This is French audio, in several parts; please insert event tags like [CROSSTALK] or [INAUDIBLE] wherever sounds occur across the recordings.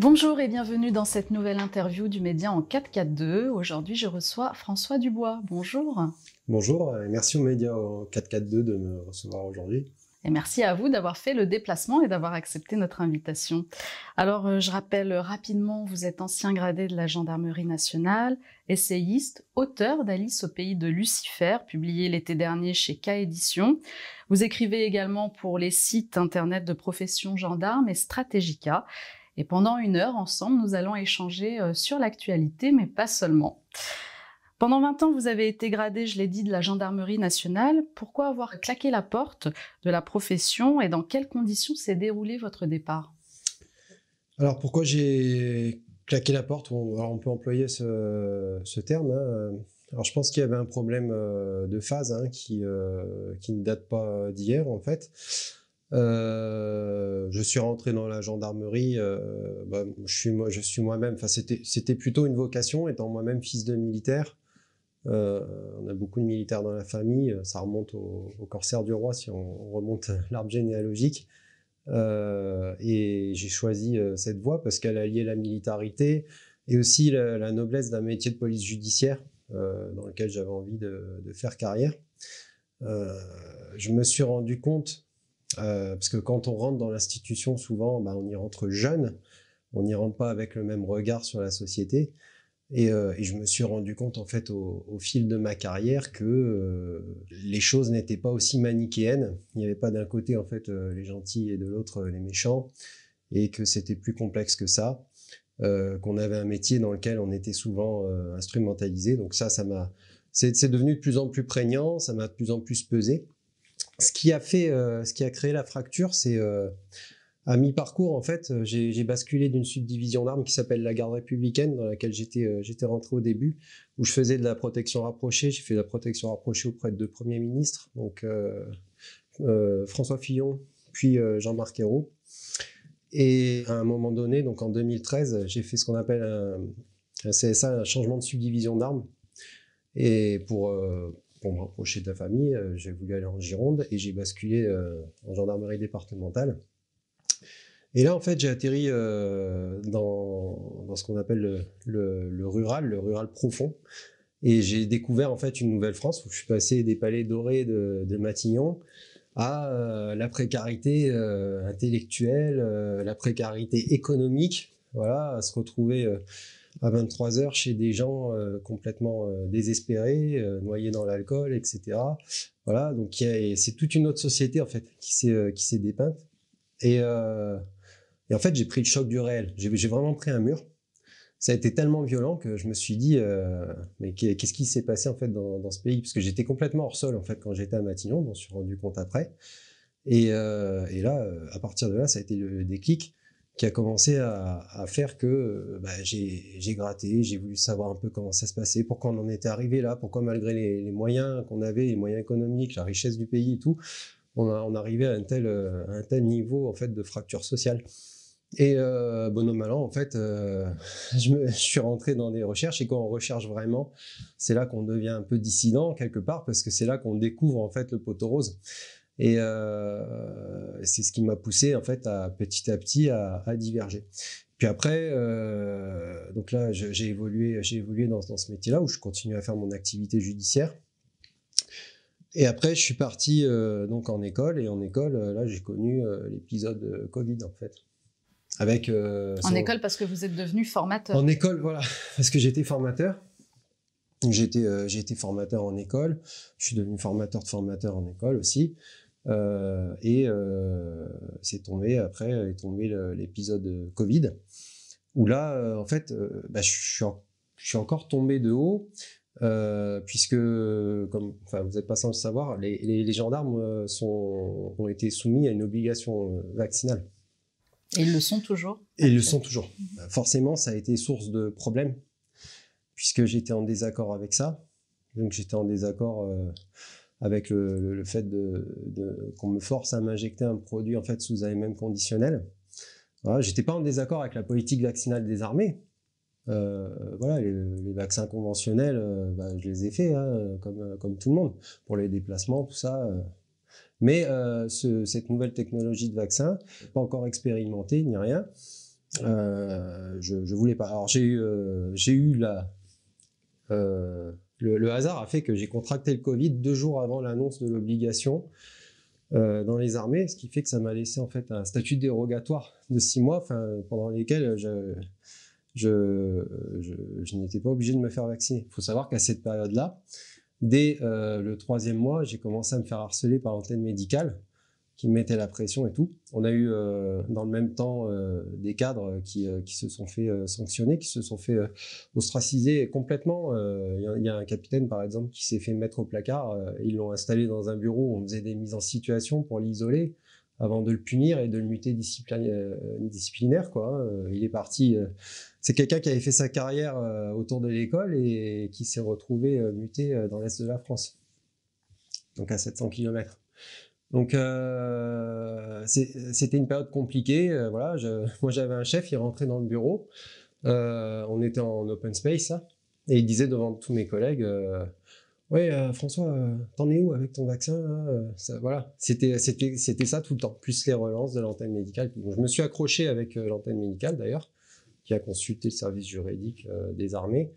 Bonjour et bienvenue dans cette nouvelle interview du Média en 442. Aujourd'hui, je reçois François Dubois. Bonjour. Bonjour et merci au Média en 442 de me recevoir aujourd'hui. Et merci à vous d'avoir fait le déplacement et d'avoir accepté notre invitation. Alors, euh, je rappelle rapidement, vous êtes ancien gradé de la Gendarmerie nationale, essayiste, auteur d'Alice au pays de Lucifer, publié l'été dernier chez K Édition. Vous écrivez également pour les sites internet de Profession Gendarme et Stratégica. Et pendant une heure, ensemble, nous allons échanger euh, sur l'actualité, mais pas seulement. Pendant 20 ans, vous avez été gradé, je l'ai dit, de la gendarmerie nationale. Pourquoi avoir claqué la porte de la profession et dans quelles conditions s'est déroulé votre départ? Alors pourquoi j'ai claqué la porte? On peut employer ce, terme. Hein. Alors je pense qu'il y avait un problème euh, de phase hein, euh, qui ne date pas d'hier en fait. Euh, je suis rentré dans la gendarmerie. Euh, bah, je suis moi-même. Enfin, c'était plutôt une vocation, étant moi-même fils de militaire. Euh, on a beaucoup de militaires dans la famille. Ça remonte au, au corsaire du roi si on, remonte [LAUGHS] l'arbre généalogique. Et j'ai choisi cette voie parce qu'elle alliait la militarité et aussi la, noblesse d'un métier de police judiciaire dans lequel j'avais envie de, faire carrière. je me suis rendu compte euh, parce que quand on rentre dans l'institution, souvent, bah, on y rentre jeune, on n'y rentre pas avec le même regard sur la société. Et, euh, je me suis rendu compte, en fait, au, fil de ma carrière, que euh, les choses n'étaient pas aussi manichéennes. Il n'y avait pas d'un côté, en fait, les gentils et de l'autre, les méchants, et que c'était plus complexe que ça. qu'on avait un métier dans lequel on était souvent instrumentalisé. Donc ça, ça m'a, c'est devenu de plus en plus prégnant, ça m'a de plus en plus pesé ce qui a fait, euh, ce qui a créé la fracture, c'est euh, à mi-parcours, en fait, euh, j'ai basculé d'une subdivision d'armes qui s'appelle la garde républicaine, dans laquelle j'étais j'étais rentré au début, où je faisais de la protection rapprochée. J'ai fait de la protection rapprochée auprès de deux premiers ministres, donc François Fillon, puis Jean-Marc Ayrault. Et à un moment donné, donc en 2013, j'ai fait ce qu'on appelle un, un, CSA, un changement de subdivision d'armes. Et pour pour me rapprocher de la famille, euh, j'ai voulu aller en Gironde et j'ai basculé euh, en gendarmerie départementale. Et là, en fait, j'ai atterri euh, dans, dans, ce qu'on appelle le, rural, le rural profond. Et j'ai découvert en fait une nouvelle France où je suis passé des palais dorés de, de Matignon à euh, la précarité intellectuelle, la précarité économique, voilà, à se retrouver à 23 heures chez des gens euh, complètement euh, désespérés, euh, noyés dans l'alcool, etc. Voilà, donc c'est toute une autre société en fait qui s'est qui s'est dépeinte. Et, en fait, j'ai pris le choc du réel. J'ai vraiment pris un mur. Ça a été tellement violent que je me suis dit, mais qu'est-ce qui s'est passé en fait dans, dans ce pays? Parce que j'étais complètement hors sol en fait quand j'étais à Matignon, je m'en suis rendu compte après. Et, et là, à partir de là, ça a été le déclic qui a commencé à, faire que euh, bah, j'ai gratté, j'ai voulu savoir un peu comment ça se passait, pourquoi on en était arrivé là, pourquoi malgré les, moyens qu'on avait, les moyens économiques, la richesse du pays et tout, on, arrivait à un tel, euh, un tel niveau en fait de fracture sociale. Et euh, bon mal en fait, euh, [LAUGHS] je suis rentré dans des recherches et quand on recherche vraiment, c'est là qu'on devient un peu dissident quelque part parce que c'est là qu'on découvre en fait le poteau rose. Et euh, c'est ce qui m'a poussé en fait à petit à petit à, à diverger. Puis après, euh, donc là, j'ai évolué, j'ai évolué dans, dans ce métier-là où je continue à faire mon activité judiciaire. Et après, je suis parti euh, donc en école et en école, là, j'ai connu l'épisode Covid en fait. Avec en école parce que vous êtes devenu formateur. En école, voilà, [LAUGHS] parce que j'étais formateur. J'ai été, j'ai été formateur en école. Je suis devenu formateur de formateur en école aussi. Euh, et euh, c'est tombé après est tombé l'épisode Covid où là euh, en fait bah, je, suis je suis encore tombé de haut euh, puisque, comme, enfin, vous n'êtes pas sans le savoir, les, les, les, gendarmes sont, ont été soumis à une obligation vaccinale. Et ils le sont toujours? Et ils le sont toujours. Mmh. Forcément, ça a été source de problèmes, puisque j'étais en désaccord avec ça. Donc j'étais en désaccord euh, avec le, le, fait de, de qu'on me force à m'injecter un produit en fait sous AMM conditionnel. Voilà, j'étais pas en désaccord avec la politique vaccinale des armées. Euh, voilà, les, les, vaccins conventionnels, euh, bah, je les ai faits, hein, comme, comme tout le monde, pour les déplacements, tout ça. Euh. Mais euh, ce, cette nouvelle technologie de vaccin, pas encore expérimentée ni rien. je, je voulais pas. Alors j'ai eu, j'ai eu la, le, hasard a fait que j'ai contracté le Covid deux jours avant l'annonce de l'obligation euh, dans les armées, ce qui fait que ça m'a laissé en fait un statut dérogatoire de six mois, pendant lesquels je, n'étais pas obligé de me faire vacciner. Il faut savoir qu'à cette période-là, dès euh, le troisième mois, j'ai commencé à me faire harceler par l'antenne médicale qui mettait la pression et tout. On a eu euh, dans le même temps euh, des cadres qui, euh, qui, se sont fait sanctionner, qui se sont fait ostraciser complètement. Il y, a un capitaine par exemple qui s'est fait mettre au placard. ils l'ont installé dans un bureau où on faisait des mises en situation pour l'isoler avant de le punir et de le muter disciplinaire. Quoi. Hein. Il est parti. c'est quelqu'un qui avait fait sa carrière autour de l'école et qui s'est retrouvé muté dans l'est de la France, donc à 700 km. Donc euh, c'était une période compliquée. Euh, voilà, [LAUGHS] moi j'avais un chef, il rentrait dans le bureau. Euh, on était en open space et il disait devant tous mes collègues, ouais François, t'en es où avec ton vaccin Voilà, c'était ça tout le temps, plus les relances de l'antenne médicale. je me suis accroché avec l'antenne médicale d'ailleurs, qui a consulté le service juridique des armées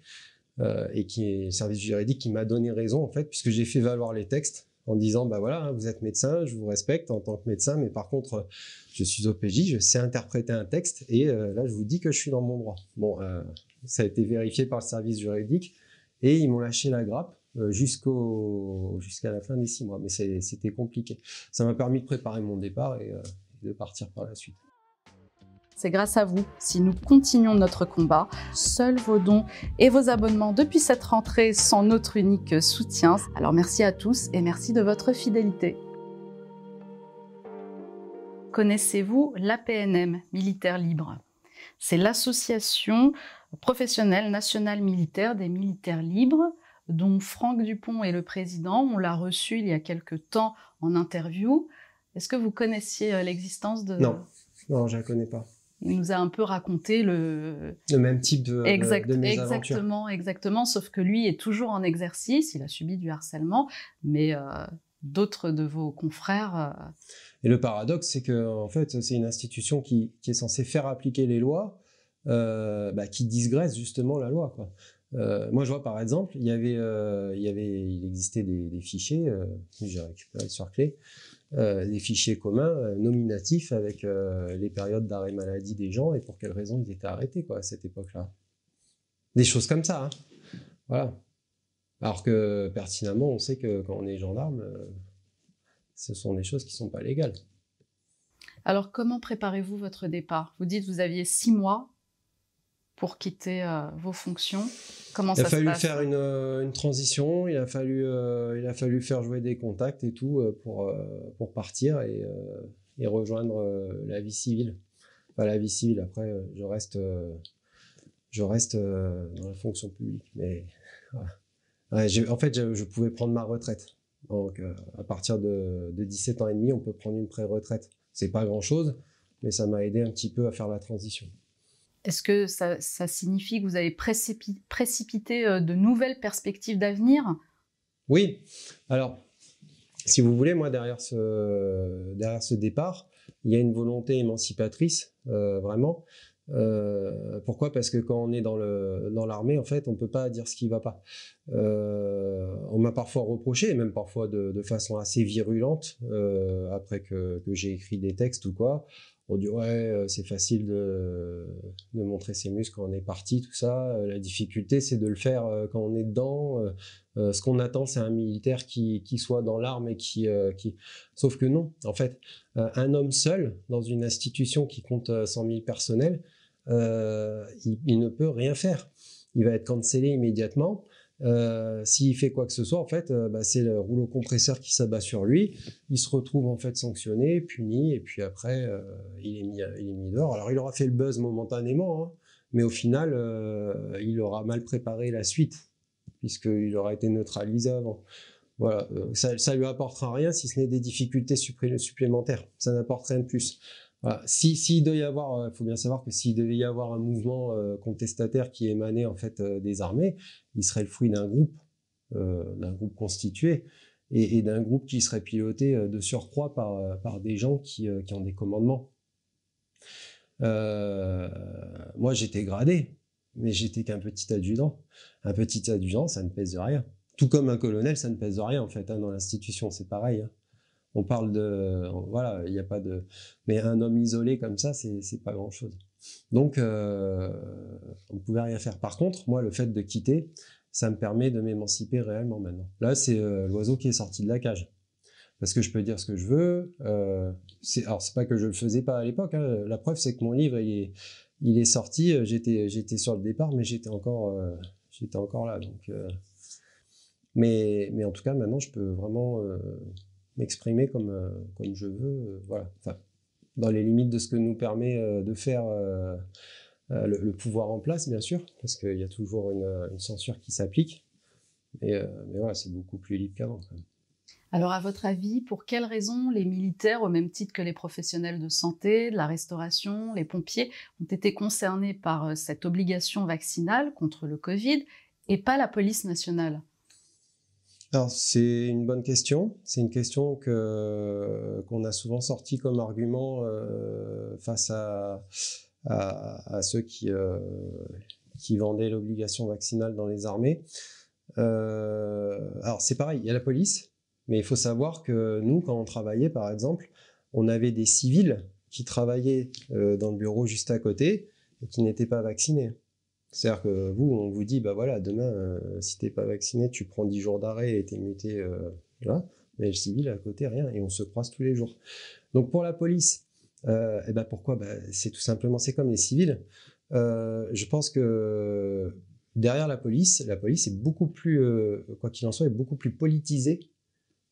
et qui est le service juridique qui m'a donné raison en fait, puisque j'ai fait valoir les textes en disant bah voilà, hein, vous êtes médecin, je vous respecte en tant que médecin, mais par contre, je suis OPJ, je sais interpréter un texte et euh, là, je vous dis que je suis dans mon droit. Bon, euh, ça a été vérifié par le service juridique et ils m'ont lâché la grappe euh, jusqu'au jusqu'à la fin des six mois, mais c'était compliqué. Ça m'a permis de préparer mon départ et de partir par la suite. C'est grâce à vous si nous continuons notre combat. Seuls vos dons et vos abonnements depuis cette rentrée sont notre unique soutien. Alors merci à tous et merci de votre fidélité. Connaissez-vous l'APNM, Militaire Libre? C'est l'association professionnelle nationale militaire des militaires libres dont Franck Dupont est le président. On l'a reçu il y a quelque temps en interview. Est-ce que vous connaissiez euh, l'existence de... Non, non, je ne la connais pas. Il nous a un peu raconté le... Le même type de, exact, de Exactement, exactement, sauf que lui est toujours en exercice, il a subi du harcèlement, mais euh, d'autres de vos confrères... Euh, Et le paradoxe, c'est que en fait, c'est une institution qui, qui, est censée faire appliquer les lois, euh, bah, qui disgraisse justement la loi. Quoi. moi, je vois par exemple, il y avait, il y avait, il existait des, des fichiers, j'ai récupéré sur clé, euh, des fichiers communs euh, nominatifs avec euh, les périodes d'arrêt maladie des gens et pour quelles raisons ils étaient arrêtés quoi, à cette époque-là. Des choses comme ça. Hein. Voilà. Alors que pertinemment, on sait que quand on est gendarme, ce sont des choses qui ne sont pas légales. Alors comment préparez-vous votre départ? Vous dites vous aviez six mois pour quitter euh, vos fonctions Comment il a fallu faire une, euh, une, transition, il a fallu, euh, il a fallu faire jouer des contacts et tout pour, pour partir et, et rejoindre la vie civile. Enfin, la vie civile, après, je reste, je reste dans la fonction publique. Mais [LAUGHS] en fait, je, je, pouvais prendre ma retraite. Donc, à partir de, de 17 ans et demi, on peut prendre une pré-retraite. C'est pas grand-chose, mais ça m'a aidé un petit peu à faire la transition. Est-ce que ça, signifie que vous avez précipité euh, de nouvelles perspectives d'avenir? Oui. Alors, si vous voulez, moi, derrière ce, derrière ce départ, il y a une volonté émancipatrice, euh, vraiment. Euh, pourquoi? Parce que quand on est dans l'armée, dans en fait, on ne peut pas dire ce qui ne va pas. on m'a parfois reproché, même parfois de, façon assez virulente, après que, que j'ai écrit des textes ou quoi, on dit ouais, euh, c'est facile de, montrer ses muscles quand on est parti, tout ça. Euh, la difficulté, c'est de le faire euh, quand on est dedans. ce qu'on attend, c'est un militaire qui, soit dans l'arme et qui, qui... Sauf que non, en fait, un homme seul dans une institution qui compte 100 000 personnels, il, il, ne peut rien faire. Il va être cancellé immédiatement. Euh, s'il fait quoi que ce soit, en fait, euh, bah, c'est le rouleau compresseur qui s'abat sur lui. Il se retrouve en fait sanctionné, puni, et puis après, euh, il, est mis, il est mis dehors. Alors, il aura fait le buzz momentanément, hein, mais au final, il aura mal préparé la suite, puisqu'il aura été neutralisé avant. Voilà, ça, ça lui apportera rien si ce n'est des difficultés supplémentaires. Ça n'apporte rien de plus. Si s'il devait y avoir, il faut bien savoir que s'il devait y avoir un mouvement contestataire qui émanait en fait des armées, il serait le fruit d'un groupe, euh, d'un groupe constitué et, d'un groupe qui serait piloté euh, de surcroît par, euh, des gens qui, qui ont des commandements. moi, j'étais gradé, mais j'étais qu'un petit adjudant. Un petit adjudant, ça ne pèse de rien. Tout comme un colonel, ça ne pèse de rien en fait hein, dans l'institution, c'est pareil. Hein. On parle de, voilà, il n'y a pas de, mais un homme isolé comme ça, c'est pas grand chose. Donc, euh, on ne pouvait rien faire. Par contre, moi, le fait de quitter, ça me permet de m'émanciper réellement maintenant. Là, c'est euh, l'oiseau qui est sorti de la cage. Parce que je peux dire ce que je veux. Euh, alors, c'est pas que je le faisais pas à l'époque. Hein. La preuve, c'est que mon livre, il est, sorti. Euh, j'étais, sur le départ, mais j'étais encore, encore là. Donc, mais, mais en tout cas, maintenant, je peux vraiment m'exprimer comme, comme je veux. voilà. Enfin, dans les limites de ce que nous permet euh, de faire euh, euh, le, pouvoir en place, bien sûr, parce qu'il y a toujours une, censure qui s'applique. Mais, mais voilà, c'est beaucoup plus libre qu'avant. Alors, à votre avis, pour quelles raisons les militaires, au même titre que les professionnels de santé, de la restauration, les pompiers, ont été concernés par cette obligation vaccinale contre le Covid et pas la police nationale? Alors c'est une bonne question. C'est une question que qu'on a souvent sorti comme argument euh, face à, à, ceux qui euh, qui vendaient l'obligation vaccinale dans les armées. Euh, alors c'est pareil, il y a la police, mais il faut savoir que nous, quand on travaillait par exemple, on avait des civils qui travaillaient dans le bureau juste à côté et qui n'étaient pas vaccinés. C'est-à-dire que vous, on vous dit, bah voilà, demain, euh, si t'es pas vacciné, tu prends 10 jours d'arrêt et t'es muté euh, là. Mais le civil, à côté, rien. Et on se croise tous les jours. Donc pour la police, euh, et eh ben pourquoi? Bah, C'est tout simplement, c'est comme les civils. Euh, je pense que derrière la police, la police est beaucoup plus, quoi qu'il en soit, est beaucoup plus politisée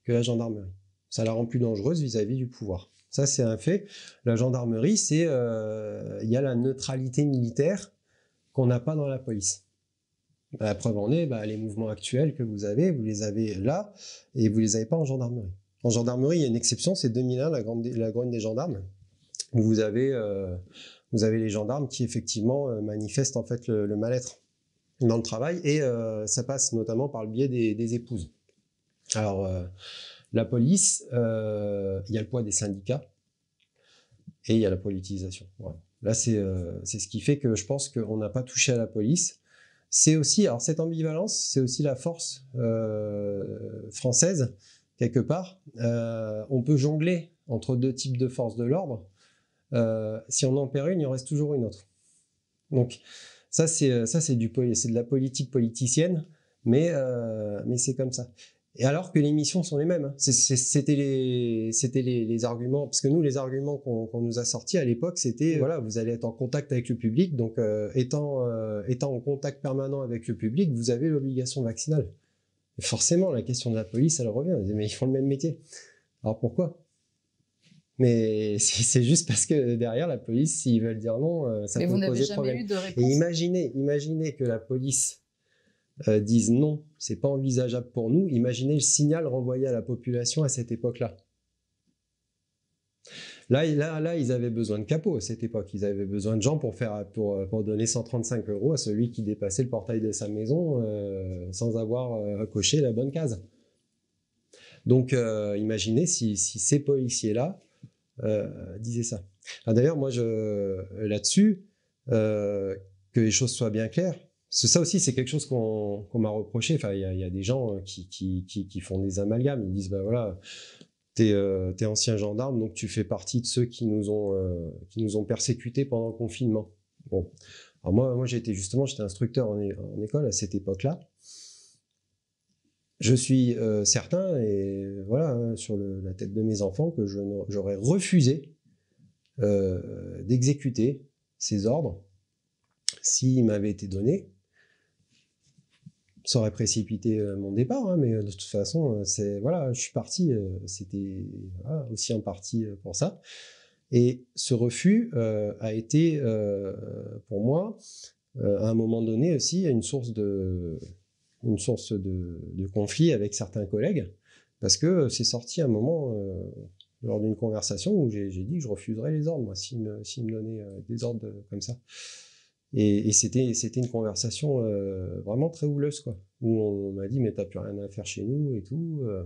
que la gendarmerie. Ça la rend plus dangereuse vis-à-vis -vis du pouvoir. Ça, c'est un fait. La gendarmerie, c'est, il y a la neutralité militaire qu'on n'a pas dans la police. La preuve en est, bah, les mouvements actuels que vous avez, vous les avez là et vous les avez pas en gendarmerie. En gendarmerie, il y a une exception, c'est 2001, la, grande, la grogne des gendarmes, où vous avez, euh, vous avez les gendarmes qui effectivement euh, manifestent en fait le, mal-être dans le travail et euh, ça passe notamment par le biais des, épouses. Alors, la police, il y a le poids des syndicats et il y a la politisation. Là, euh, c'est ce qui fait que je pense qu'on n'a pas touché à la police. C'est aussi, alors cette ambivalence, c'est aussi la force euh, française, quelque part. Euh, on peut jongler entre deux types de forces de l'ordre. si on en perd une, il en reste toujours une autre. Donc, ça, c'est du c'est de la politique politicienne, mais mais c'est comme ça. Et alors que les missions sont les mêmes. Hein. C'était les, c'était les, les, arguments, parce que nous, les arguments qu'on nous a sortis à l'époque, c'était voilà, vous allez être en contact avec le public, donc euh, étant euh, étant en contact permanent avec le public, vous avez l'obligation vaccinale. Et forcément, la question de la police, elle revient. Mais ils font le même métier. Alors pourquoi? Mais [LAUGHS] c'est juste parce que derrière la police, s'ils veulent dire non, euh, ça mais peut vous poser jamais problème. Eu de réponse. Et imaginez, imaginez que la police euh, disent non, c'est pas envisageable pour nous, imaginez le signal renvoyé à la population à cette époque-là. Là, là, là, ils avaient besoin de capots à cette époque. Ils avaient besoin de gens pour faire, pour, pour donner 135 euros à celui qui dépassait le portail de sa maison euh, sans avoir euh, coché la bonne case. Donc, imaginez si, si, ces policiers-là disaient ça. Ah, d'ailleurs, moi, là-dessus, que les choses soient bien claires, ça aussi, c'est quelque chose qu'on m'a reproché. Enfin, il y, a, des gens euh, qui, font des amalgames. Ils disent, ben voilà, t'es euh, es ancien gendarme, donc tu fais partie de ceux qui nous ont, euh, persécutés pendant le confinement. Bon. Alors moi, moi j'étais justement, j'étais instructeur en, école à cette époque-là. Je suis certain, et voilà, hein, sur la tête de mes enfants, que j'aurais refusé d'exécuter ces ordres s'ils m'avaient été donnés ça aurait précipité euh, mon départ, hein, mais euh, de toute façon, euh, c'est voilà, je suis parti. C'était aussi en partie pour ça. Et ce refus a été pour moi, à un moment donné aussi, une source de conflit avec certains collègues, parce que c'est sorti un moment lors d'une conversation où j'ai dit que je refuserais les ordres, moi, s'ils me donnaient des ordres comme ça. Et, c'était une conversation euh, vraiment très houleuse quoi, où on, m'a dit mais t'as plus rien à faire chez nous et tout. Euh,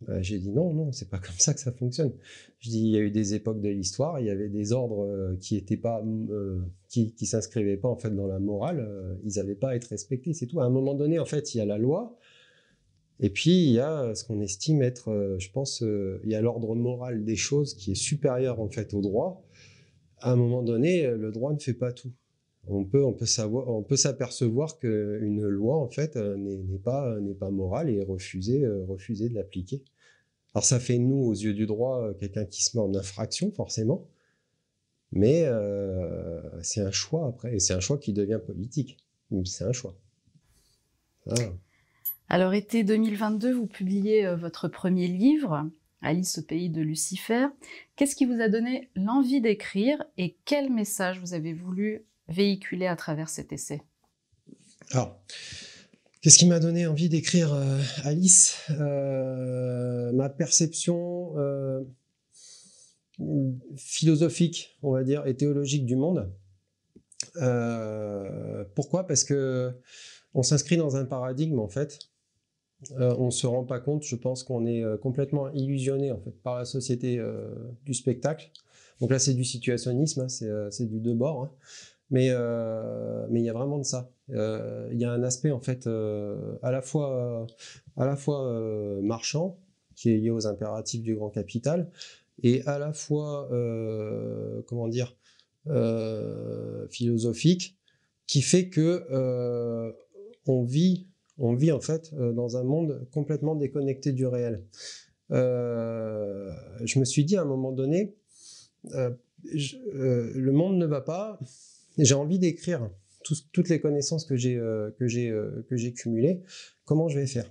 Bah, j'ai dit non, non, c'est pas comme ça que ça fonctionne. Je dis, il y a eu des époques de l'histoire, il y avait des ordres euh, qui étaient pas, qui, qui s'inscrivaient pas en fait dans la morale, ils n'avaient pas à être respectés, c'est tout. À un moment donné, en fait, il y a la loi, et puis il y a ce qu'on estime être, je pense, il y a l'ordre moral des choses qui est supérieur en fait au droit. À un moment donné, le droit ne fait pas tout. On peut, on peut savoir, on peut s'apercevoir qu'une loi en fait n'est pas, n'est pas morale et refuser, refuser de l'appliquer. Alors ça fait nous, aux yeux du droit, euh, quelqu'un qui se met en infraction, forcément. Mais euh, c'est un choix après, et c'est un choix qui devient politique. C'est un choix. Alors, été 2022, vous publiez euh, votre premier livre, Alice au pays de Lucifer. Qu'est-ce qui vous a donné l'envie d'écrire et quel message vous avez voulu véhiculer à travers cet essai? Alors, Qu'est-ce qui m'a donné envie d'écrire euh, Alice? Euh, Ma perception euh, philosophique, on va dire, et théologique du monde. pourquoi? Parce que on s'inscrit dans un paradigme en fait. On ne se rend pas compte, je pense qu'on est complètement illusionné en fait par la société du spectacle. Donc là, c'est du situationnisme, hein, c'est du deux. Hein. Mais mais il y a vraiment de ça. Euh, il y a un aspect en fait euh, à la fois à la fois euh, marchand qui est lié aux impératifs du grand capital et à la fois comment dire philosophique qui fait que on vit on vit en fait dans un monde complètement déconnecté du réel. je me suis dit à un moment donné, le monde ne va pas, j'ai envie d'écrire toutes les connaissances que j'ai euh, euh, cumulées, comment je vais faire?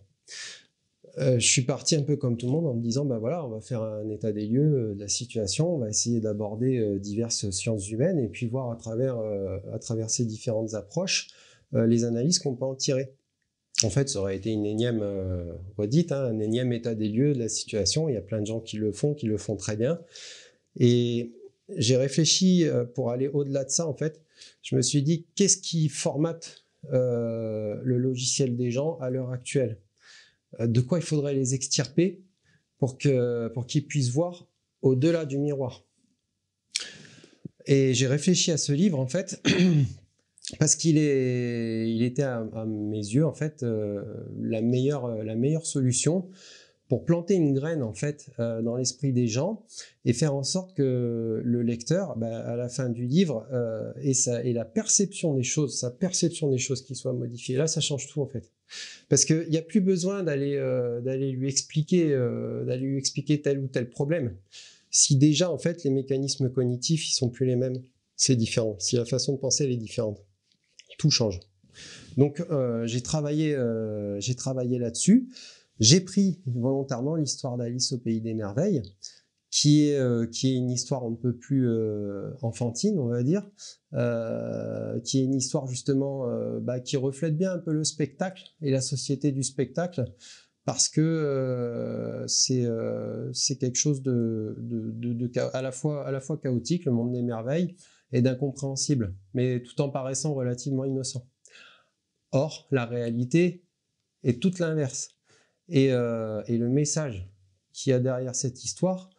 Euh, je suis parti un peu comme tout le monde en me disant ben voilà on va faire un état des lieux de la situation. On va essayer d'aborder diverses sciences humaines et puis voir à travers à travers ces différentes approches les analyses qu'on peut en tirer en fait, ça aurait été une énième redite, hein, un énième état des lieux de la situation. Il y a plein de gens qui le font, qui le font très bien. Et j'ai réfléchi pour aller au-delà de ça, en fait, je me suis dit, qu'est-ce qui formate euh, le logiciel des gens à l'heure actuelle? Euh, De quoi il faudrait les extirper pour qu'ils pour qu'ils puissent voir au-delà du miroir? Et j'ai réfléchi à ce livre, en fait, [CLEARS THROAT] parce qu'il est, il était à, mes yeux, en fait, euh, la, meilleure, la meilleure solution pour planter une graine en fait euh, dans l'esprit des gens et faire en sorte que le lecteur, bah, à la fin du livre, euh, ait, la perception des choses, sa perception des choses qui soit modifiée. Là, ça change tout en fait, parce qu'il n'y a plus besoin d'aller euh, d'aller lui expliquer lui expliquer tel ou tel problème. Si déjà en fait les mécanismes cognitifs ils sont plus les mêmes, c'est différent. Si la façon de penser elle est différente, tout change. Donc j'ai travaillé j'ai travaillé là-dessus. J'ai pris volontairement l'histoire d'Alice au pays des merveilles, qui est, euh, une histoire un peu plus euh, enfantine, on va dire, euh, qui est une histoire justement bah, qui reflète bien un peu le spectacle et la société du spectacle, parce que c'est quelque chose de, à la fois chaotique, le monde des merveilles, et d'incompréhensible, mais tout en paraissant relativement innocent. Or, la réalité est toute l'inverse. Euh, et, le message qu'il y a derrière cette histoire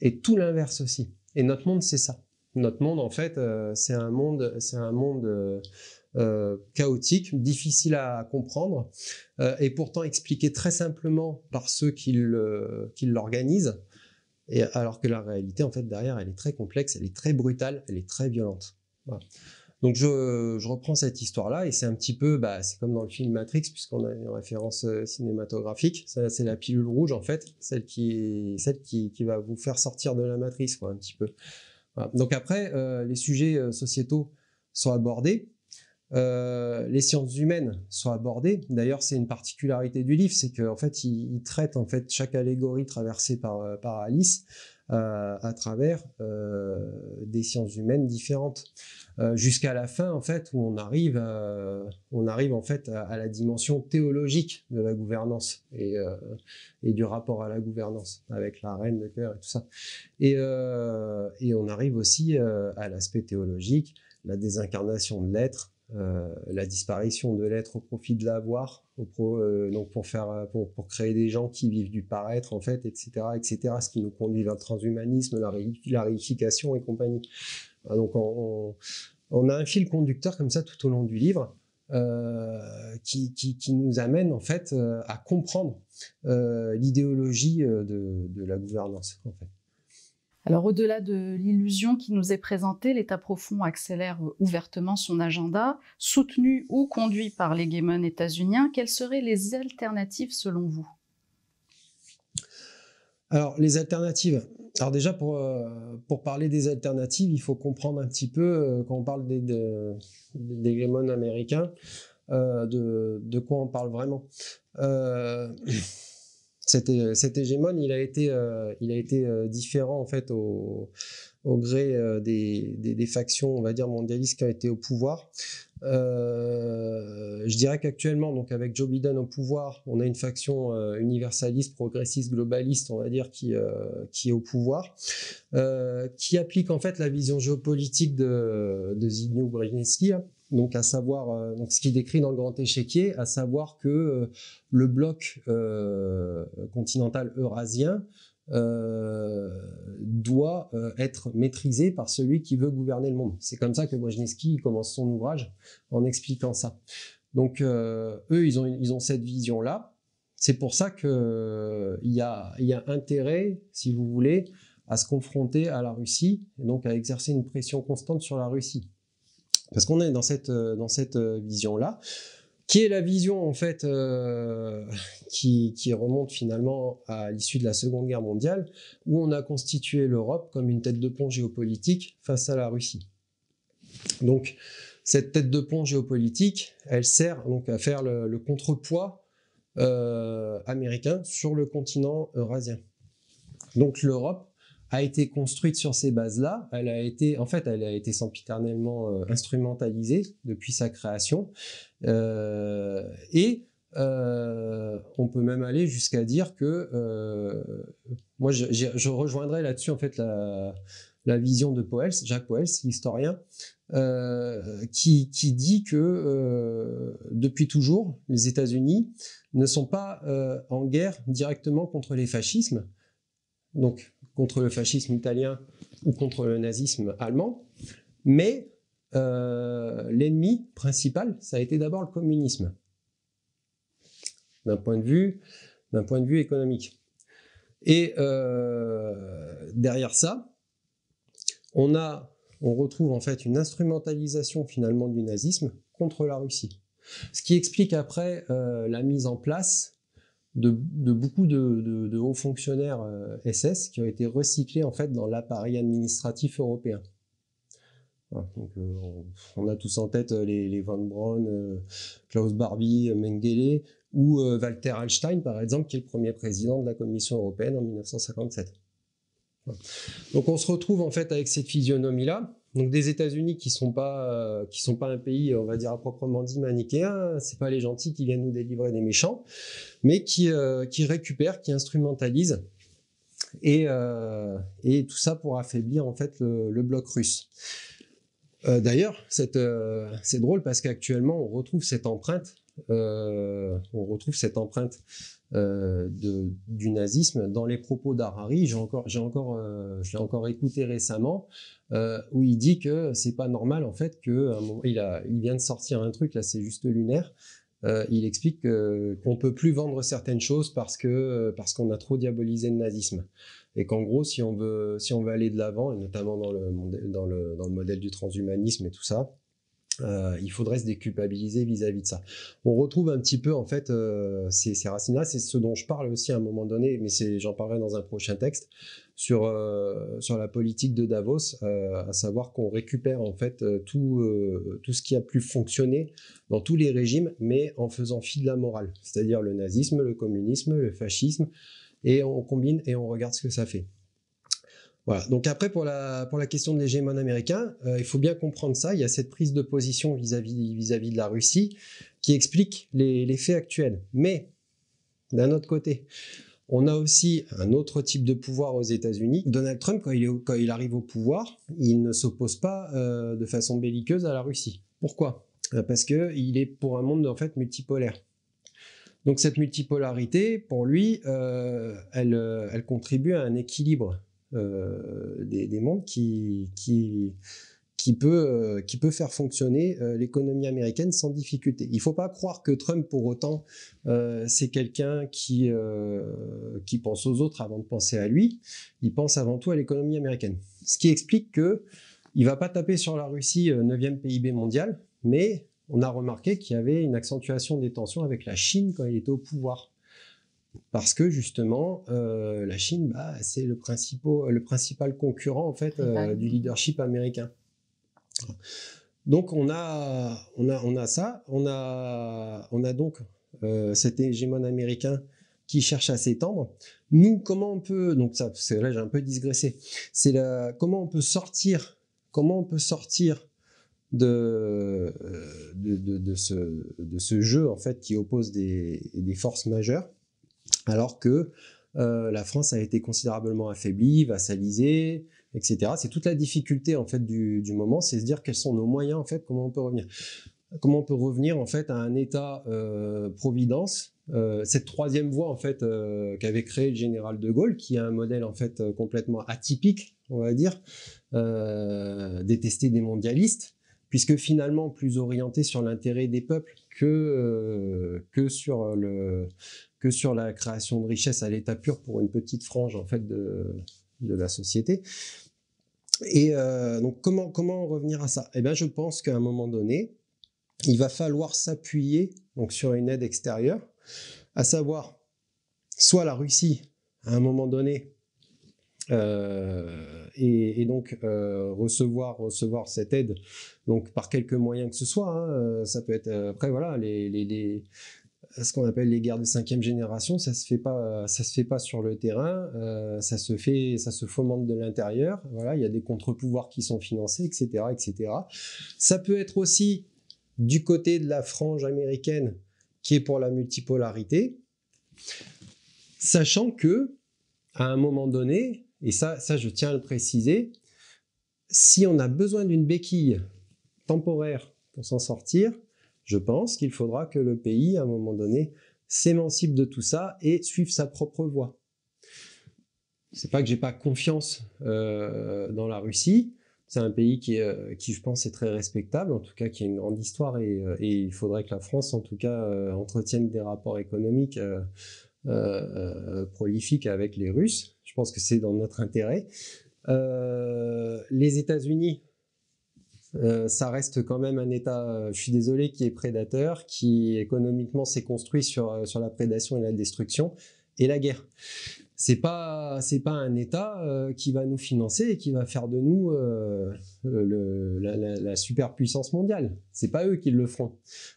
est tout l'inverse aussi. Et notre monde, c'est ça. Notre monde, en fait, euh, c'est un monde, c'est un monde euh, chaotique, difficile à comprendre, et pourtant expliqué très simplement par ceux qui l'organisent. Alors que la réalité, en fait, derrière, elle est très complexe, elle est très brutale, elle est très violente. Donc je, reprends cette histoire-là et c'est un petit peu, bah, c'est comme dans le film Matrix puisqu'on a une référence euh, cinématographique. C'est la pilule rouge en fait, celle qui, celle qui, va vous faire sortir de la matrice, un petit peu. Donc après, euh, les sujets euh, sociétaux sont abordés. Les sciences humaines sont abordées. D'ailleurs, c'est une particularité du livre, c'est qu'en fait, il, traite en fait chaque allégorie traversée par, par Alice à travers des sciences humaines différentes. Euh, jusqu'à la fin en fait où on arrive à, on arrive en fait à, la dimension théologique de la gouvernance et, euh, du rapport à la gouvernance avec la reine de cœur et tout ça euh, et on arrive aussi à l'aspect théologique la désincarnation de l'être la disparition de l'être au profit de l'avoir, donc pour faire, pour, pour, créer des gens qui vivent du paraître en fait, etc., etc. Ce qui nous conduit vers le transhumanisme, la, réification et compagnie. donc on, a un fil conducteur comme ça tout au long du livre. qui, nous amène en fait à comprendre l'idéologie de, de, la gouvernance en fait. Alors au-delà de l'illusion qui nous est présentée, l'État profond accélère ouvertement son agenda, soutenu ou conduit par l'hégémon états-unien. Quelles seraient les alternatives selon vous? Alors les alternatives. Alors déjà pour, euh, pour parler des alternatives, il faut comprendre un petit peu, euh, quand on parle des, d'hégémon américains, euh, de, quoi on parle vraiment. Cet, hégémon, il a été, euh, euh, différent en fait au, gré euh, des, factions, on va dire mondialistes qui ont été au pouvoir. je dirais qu'actuellement, donc avec Joe Biden au pouvoir, on a une faction universaliste, progressiste, globaliste, on va dire, qui, qui est au pouvoir, qui applique en fait la vision géopolitique de, de Zbigniew Brzezinski, hein donc à savoir euh, donc ce qui décrit dans le grand échiquier, à savoir que euh, le bloc euh, continental eurasien doit être maîtrisé par celui qui veut gouverner le monde. C'est comme ça que Brzezinski commence son ouvrage en expliquant ça. Donc eux, ils ont, ils ont cette vision-là. C'est pour ça qu'il y a, y a intérêt, si vous voulez, à se confronter à la Russie, et donc à exercer une pression constante sur la Russie. Parce qu'on est dans cette, euh, dans cette euh, vision-là, qui est la vision en fait euh, qui, remonte finalement à l'issue de la Seconde Guerre mondiale, où on a constitué l'Europe comme une tête de pont géopolitique face à la Russie. Donc cette tête de pont géopolitique, elle sert donc à faire le, contrepoids américain sur le continent eurasien. Donc l'Europe a été construite sur ces bases-là. Elle a été, en fait, elle a été sempiternellement euh, instrumentalisée depuis sa création. Euh, et euh, on peut même aller jusqu'à dire que, moi, je, je rejoindrai là-dessus en fait la, la, vision de Poels, Jacques Poels, historien, qui, qui, dit que depuis toujours, les États-Unis ne sont pas en guerre directement contre les fascismes. Donc, contre le fascisme italien ou contre le nazisme allemand, mais euh, l'ennemi principal, ça a été d'abord le communisme, d'un point de vue, point de vue économique. Et euh, derrière ça, on a, on retrouve en fait une instrumentalisation finalement du nazisme contre la Russie. Ce qui explique après euh, la mise en place de, beaucoup de, hauts fonctionnaires SS euh, qui ont été recyclés en fait dans l'appareil administratif européen. donc, euh, on, a tous en tête euh, les, les Van Braun, Klaus Barbie, Mengele ou Walter Hallstein par exemple qui est le premier président de la Commission européenne en 1957. Donc on se retrouve en fait avec cette physionomie là donc des États-Unis qui sont pas euh, qui sont pas un pays, on va dire à proprement dit manichéen, c'est pas les gentils qui viennent nous délivrer des méchants, mais qui euh, qui récupèrent, qui instrumentalisent et euh, et tout ça pour affaiblir en fait le, bloc russe. D'ailleurs, c'est drôle parce qu'actuellement on retrouve cette empreinte, on retrouve cette empreinte euh, du nazisme dans les propos d'Harari. J'ai encore, j'ai encore, euh, encore écouté récemment euh, où il dit que c'est pas normal en fait que il a, il vient de sortir un truc là, c'est juste lunaire. il explique qu'on peut plus vendre certaines choses parce que parce qu'on a trop diabolisé le nazisme et qu'en gros si on veut si on veut aller de l'avant et notamment dans le dans le dans le modèle du transhumanisme et tout ça euh, il faudrait se déculpabiliser vis-à-vis de ça. On retrouve un petit peu en fait euh, ces, racines-là, c'est ce dont je parle aussi à un moment donné, mais j'en parlerai dans un prochain texte sur euh, sur la politique de Davos, à savoir qu'on récupère en fait tout tout ce qui a pu fonctionner dans tous les régimes, mais en faisant fi de la morale, c'est-à-dire le nazisme, le communisme, le fascisme, et on combine et on regarde ce que ça fait. Voilà. Donc après, pour la, question de l'hégémon américain, euh, il faut bien comprendre ça. Il y a cette prise de position vis-à-vis de la Russie qui explique les, faits actuels. Mais d'un autre côté, on a aussi un autre type de pouvoir aux États-Unis. Donald Trump, quand il, arrive au pouvoir, il ne s'oppose pas euh, de façon belliqueuse à la Russie. Pourquoi? Parce que il est pour un monde en fait multipolaire. Donc cette multipolarité, pour lui, elle, contribue à un équilibre des, des, mondes qui, qui, qui peut, euh, faire fonctionner euh, l'économie américaine sans difficulté. Il ne faut pas croire que Trump, pour autant, euh, c'est quelqu'un qui, pense aux autres avant de penser à lui. Il pense avant tout à l'économie américaine. Ce qui explique que il va pas taper sur la Russie, 9e PIB mondial, mais on a remarqué qu'il y avait une accentuation des tensions avec la Chine quand il était au pouvoir. Parce que justement, la Chine, bah, c'est le, le principal concurrent en fait du leadership américain. Donc on a, on a, on a ça, on a, on a donc euh, cet hégémon américain qui cherche à s'étendre. Nous, comment on peut, donc ça, là j'ai un peu digressé, c'est la, comment on peut sortir, comment on peut sortir de, de, de, ce, de ce jeu en fait qui oppose des, des forces majeures, alors que euh, la France a été considérablement affaiblie, vassalisée, etc. C'est toute la difficulté en fait du, moment, c'est se dire quels sont nos moyens en fait, comment on peut revenir, comment on peut revenir en fait à un État euh, providence, euh, cette troisième voie en fait qu'avait créé le général de Gaulle, qui est un modèle en fait complètement atypique, on va dire, détesté des mondialistes, puisque finalement plus orienté sur l'intérêt des peuples que que sur le que sur la création de richesses à l'état pur pour une petite frange en fait de de la société. Et euh, donc comment, comment revenir à ça? Eh bien je pense qu'à un moment donné, il va falloir s'appuyer donc sur une aide extérieure, à savoir soit la Russie à un moment donné euh, et, donc euh, recevoir recevoir cette aide donc par quelques moyens que ce soit hein, ça peut être après voilà les ce qu'on appelle les guerres de cinquième génération, ça se fait pas, ça se fait pas sur le terrain, euh, ça se fait, ça se fomente de l'intérieur. Voilà, il y a des contre-pouvoirs qui sont financés, etc., etc. Ça peut être aussi du côté de la frange américaine qui est pour la multipolarité, sachant que à un moment donné, et ça, ça je tiens à le préciser, si on a besoin d'une béquille temporaire pour s'en sortir, je pense qu'il faudra que le pays, à un moment donné, s'émancipe de tout ça et suive sa propre voie. C'est pas que j'ai pas confiance euh, dans la Russie. C'est un pays qui, euh, qui, je pense, est très respectable, en tout cas qui a une grande histoire, et, euh, il faudrait que la France, en tout cas, entretienne des rapports économiques prolifiques avec les Russes. Je pense que c'est dans notre intérêt. les États-Unis, euh, ça reste quand même un État, euh, je suis désolé, qui est prédateur, qui économiquement s'est construit sur, euh, sur la prédation et la destruction et la guerre. C'est pas c'est pas un État qui va nous financer et qui va faire de nous la, la, superpuissance mondiale. C'est pas eux qui le feront.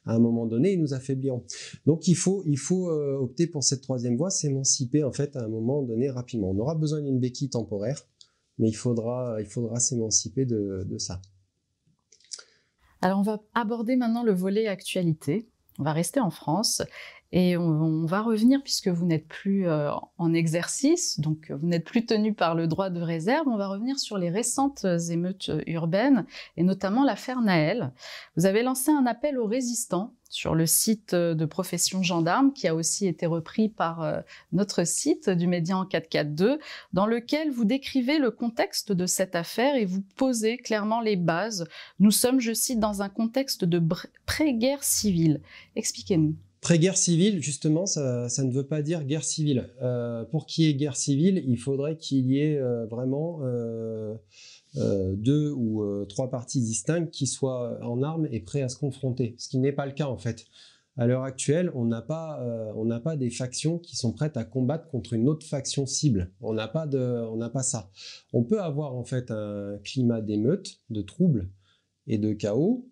À un moment donné, ils nous affaibliront. Donc il faut il faut opter pour cette troisième voie, s'émanciper en fait à un moment donné rapidement. On aura besoin d'une béquille temporaire, mais il faudra il faudra s'émanciper de, de ça. Alors on va aborder maintenant le volet actualité. On va rester en France et on, va revenir, puisque vous n'êtes plus euh, en exercice, donc vous n'êtes plus tenu par le droit de réserve, on va revenir sur les récentes émeutes urbaines, et notamment l'affaire Naël. Vous avez lancé un appel aux résistants sur le site de Profession Gendarme, qui a aussi été repris par euh, notre site du Médian 442, dans lequel vous décrivez le contexte de cette affaire et vous posez clairement les bases. Nous sommes, je cite, dans un contexte de pré-guerre civile. Expliquez-nous. Pré-guerre civile, justement, ça, ne veut pas dire guerre civile. Euh, pour qu'il y ait guerre civile, il faudrait qu'il y ait euh, vraiment euh, deux ou trois parties distinctes qui soient en armes et prêts à se confronter, ce qui n'est pas le cas en fait. À l'heure actuelle, on n'a pas, des factions qui sont prêtes à combattre contre une autre faction cible. On n'a pas de, on n'a pas ça. On peut avoir en fait un climat d'émeute, de troubles et de chaos,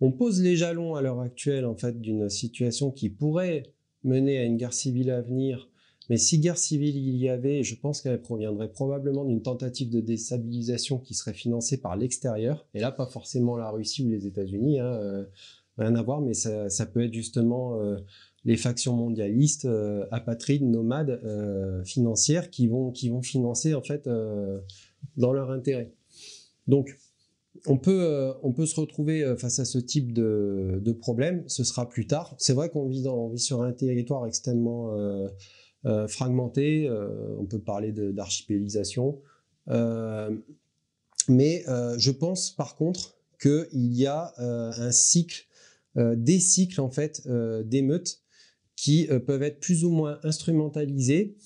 on pose les jalons à l'heure actuelle en fait d'une situation qui pourrait mener à une guerre civile à venir. Mais si guerre civile il y avait, je pense qu'elle proviendrait probablement d'une tentative de déstabilisation qui serait financée par l'extérieur. Et là, pas forcément la Russie ou les États-Unis, hein, euh, rien à voir, mais ça, peut être justement euh, les factions mondialistes, euh, apatrides, nomades, financières, qui vont qui vont financer en fait dans leur intérêt. Donc on peut, on peut se retrouver face à ce type de, problème. Ce sera plus tard. C'est vrai qu'on vit, vit sur un territoire extrêmement fragmenté. on peut parler d'archipélisation. mais je pense par contre qu'il y a un cycle, des cycles en fait d'émeutes qui peuvent être plus ou moins instrumentalisés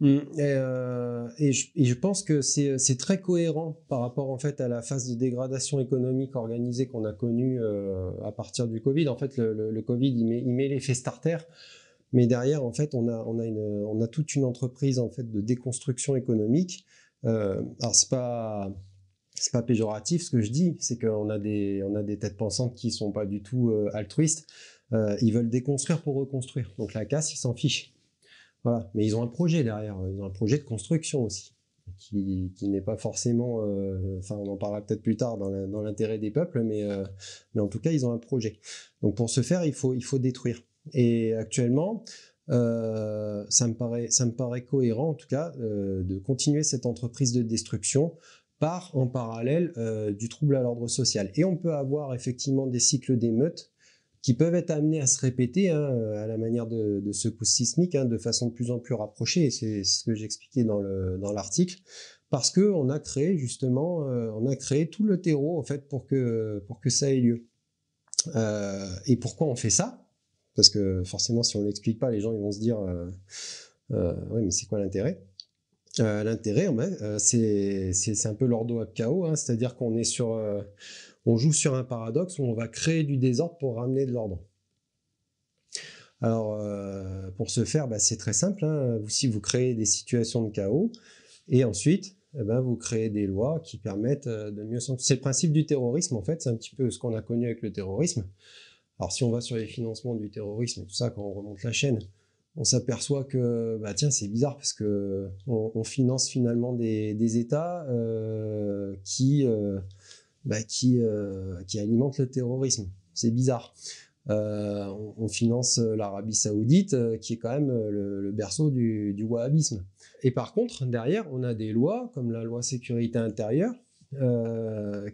Mm. Euh, et, je, pense que c'est très cohérent par rapport en fait à la phase de dégradation économique organisée qu'on a connue euh, à partir du Covid. En fait, le, Covid il met, l'effet starter, mais derrière en fait on a toute une entreprise en fait de déconstruction économique. Euh, alors c'est pas c'est pas péjoratif ce que je dis, c'est qu'on a des on a des têtes pensantes qui sont pas du tout euh, altruistes. ils veulent déconstruire pour reconstruire. Donc la casse, ils s'en fichent. Mais ils ont un projet derrière, ils ont un projet de construction aussi, qui, n'est pas forcément, euh, enfin on en parlera peut-être plus tard dans l'intérêt des peuples, mais, euh, mais en tout cas ils ont un projet. Donc pour ce faire, il faut, il faut détruire. Et actuellement, euh, ça, me paraît, ça me paraît cohérent en tout cas de continuer cette entreprise de destruction par en parallèle du trouble à l'ordre social. Et on peut avoir effectivement des cycles d'émeutes qui peuvent être amenés à se répéter hein, euh, à la manière de, de secousses sismiques hein, de façon de plus en plus rapprochée, c'est ce que j'expliquais dans l'article, parce qu'on a créé justement, euh, on a créé tout le terreau en fait pour que, que ça ait lieu. Euh, et pourquoi on fait ça? Parce que forcément, si on n'explique pas, les gens vont se dire, oui, mais c'est quoi l'intérêt? L'intérêt, c'est un peu l'ordo ab chaos, hein, c'est-à-dire qu'on est sur on joue sur un paradoxe où on va créer du désordre pour ramener de l'ordre. Alors, euh, pour ce faire, bah, c'est très simple. Hein. Si vous créez des situations de chaos, et ensuite, eh ben, vous créez des lois qui permettent euh, de mieux C'est le principe du terrorisme, en fait. C'est un petit peu ce qu'on a connu avec le terrorisme. Alors, si on va sur les financements du terrorisme et tout ça, quand on remonte la chaîne, on s'aperçoit que, bah tiens, c'est bizarre parce que on, finance finalement des, États euh, qui bah, qui, euh, qui alimente le terrorisme. C'est bizarre. Euh, on, finance l'Arabie Saoudite, euh, qui est quand même le, berceau du, du, wahhabisme. Et par contre, derrière, on a des lois, comme la loi sécurité intérieure,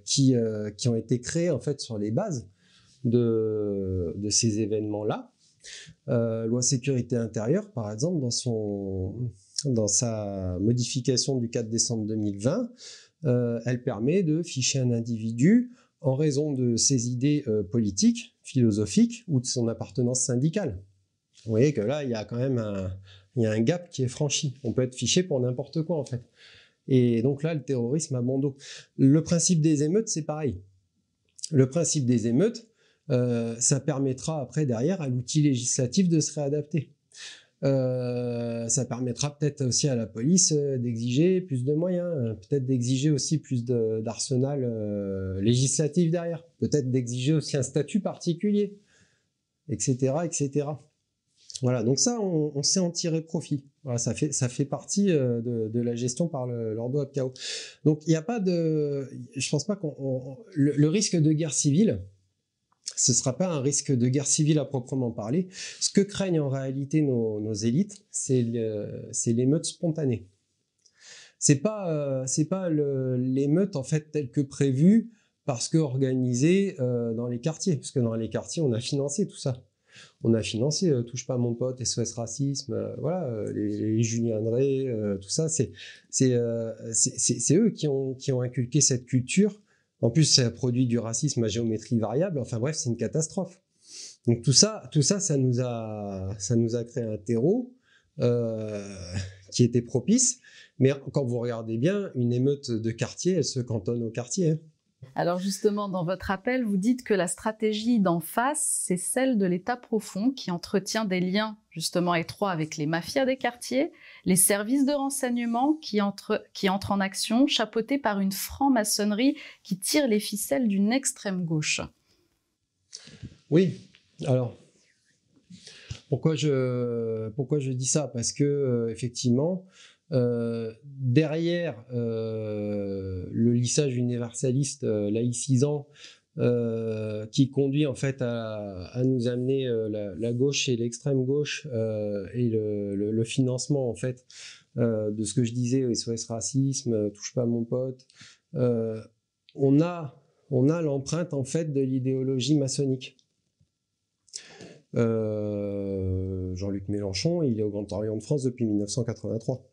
qui, qui ont été créées en fait sur les bases de, de ces événements-là. loi sécurité intérieure, par exemple, dans, son, dans sa modification du 4 décembre 2020, euh, elle permet de ficher un individu en raison de ses idées euh, politiques, philosophiques ou de son appartenance syndicale. Vous voyez que là, il y a quand même un, il y a un gap qui est franchi. On peut être fiché pour n'importe quoi en fait. Et donc là, le terrorisme a bon. Le principe des émeutes, c'est pareil. Le principe des émeutes, euh, ça permettra après derrière à l'outil législatif de se réadapter. Euh, ça permettra peut-être aussi à la police euh, d'exiger plus de moyens, euh, peut-être d'exiger aussi plus d'arsenal législatif derrière, peut-être d'exiger aussi un statut particulier, etc., etc. Voilà, donc ça, on, sait en tirer profit. Ça fait ça fait partie de, la gestion par l'ordo ab chaos. Donc il n'y a pas de, je pense pas qu'on le risque de guerre civile ce ne sera pas un risque de guerre civile à proprement parler. Ce que craignent en réalité nos, élites, c'est l'émeute spontanée. C'est pas euh, pas l'émeute en fait telle que prévue parce que organisée euh, dans les quartiers, parce que dans les quartiers on a financé tout ça. On a financé euh, touche pas mon pote, SOS racisme, voilà les, Julien André, tout ça. C'est eux qui ont inculqué cette culture en plus, ça produit du racisme à géométrie variable. Enfin bref, c'est une catastrophe. Donc tout ça, tout ça, ça nous a, ça nous a créé un terreau euh, qui était propice. Mais quand vous regardez bien, une émeute de quartier, elle se cantonne au quartier. Hein. Alors justement, dans votre appel, vous dites que la stratégie d'en face, c'est celle de l'État profond qui entretient des liens justement étroits avec les mafias des quartiers, les services de renseignement qui, entrent en action, chapeautés par une franc-maçonnerie qui tire les ficelles d'une extrême gauche. Oui, alors pourquoi je, pourquoi je dis ça? Parce que euh, effectivement, euh, derrière euh, le lissage universaliste euh, qui conduit en fait à, nous amener la, gauche et l'extrême gauche et le, financement en fait de ce que je disais SOS racisme touche pas mon pote on a on a l'empreinte en fait de l'idéologie maçonnique. Euh, Jean-Luc Mélenchon, il est au Grand Orient de France depuis 1983.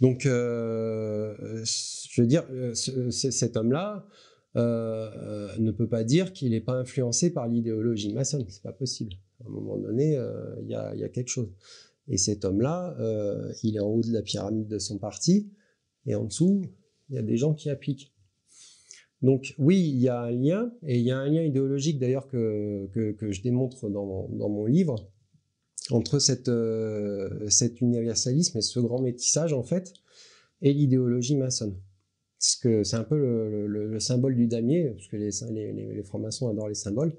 Donc, euh, je veux dire, euh, cet homme-là ne peut pas dire qu'il n'est pas influencé par l'idéologie maçonne. C'est pas possible. À un moment donné, il y, a quelque chose. Et cet homme-là, il est en haut de la pyramide de son parti, et en dessous, il y a des gens qui appliquent. Donc oui, il y a un lien, et il y a un lien idéologique d'ailleurs que, que, je démontre dans, dans, mon livre, entre cette, euh, cet universalisme et ce grand métissage en fait, et l'idéologie maçonne. C'est un peu le, le, symbole du damier, parce que les, les, francs-maçons adorent les symboles.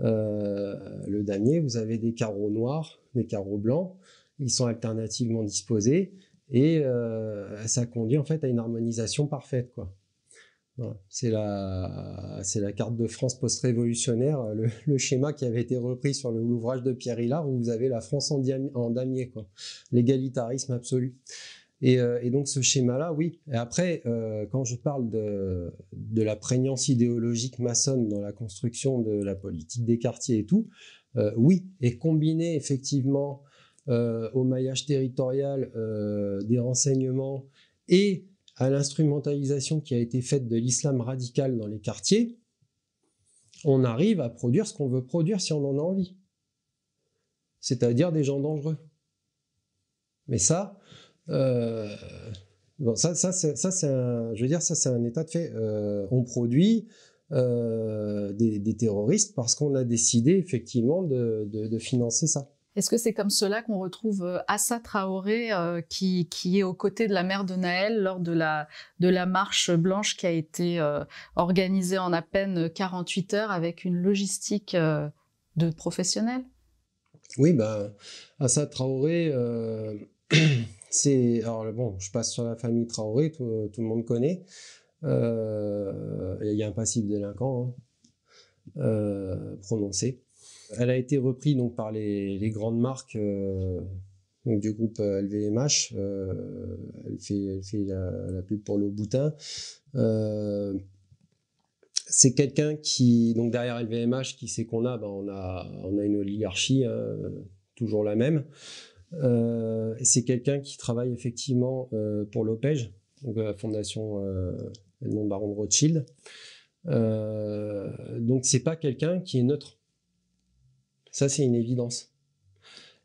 Euh, le damier, vous avez des carreaux noirs, des carreaux blancs, ils sont alternativement disposés, et euh, ça conduit en fait à une harmonisation parfaite. quoi. C'est la, carte de France post-révolutionnaire, le, schéma qui avait été repris sur l'ouvrage de Pierre Hillard, où vous avez la France en, en damier. L'égalitarisme absolu. Et, euh, et, donc ce schéma-là, oui. Et après, euh, quand je parle de, de la prégnance idéologique maçonne dans la construction de la politique des quartiers et tout, euh, oui. Et combiné effectivement au maillage territorial des renseignements et à l'instrumentalisation qui a été faite de l'islam radical dans les quartiers, on arrive à produire ce qu'on veut produire si on en a envie. C'est-à-dire des gens dangereux. Mais ça, euh, ça, ça, ça c'est un, je veux dire, ça c'est un état de fait. Euh, on produit euh, des, terroristes parce qu'on a décidé effectivement de financer ça. Est-ce que c'est comme cela qu'on retrouve Assa Traoré euh, qui, qui, est aux côtés de la mère de Naël lors de la, de la marche blanche qui a été euh, organisée en à peine 48 heures avec une logistique de professionnels? Oui, ben, Assa Traoré, [CLEARS THROAT] c'est... Alors bon, je passe sur la famille Traoré, tout, le monde connaît. Il y a un passif délinquant hein, prononcé. Elle a été reprise donc par les, grandes marques euh, du groupe LVMH. Euh, elle fait, la, pub pour le boutin. Euh, c'est quelqu'un qui, donc derrière LVMH, qui sait qu'on a, ben on a, on a une oligarchie, hein, toujours la même. C'est quelqu'un qui travaille effectivement pour l'OPEJ, donc la fondation Edmond Baron de Rothschild. donc c'est pas quelqu'un qui est neutre. Ça, c'est une évidence.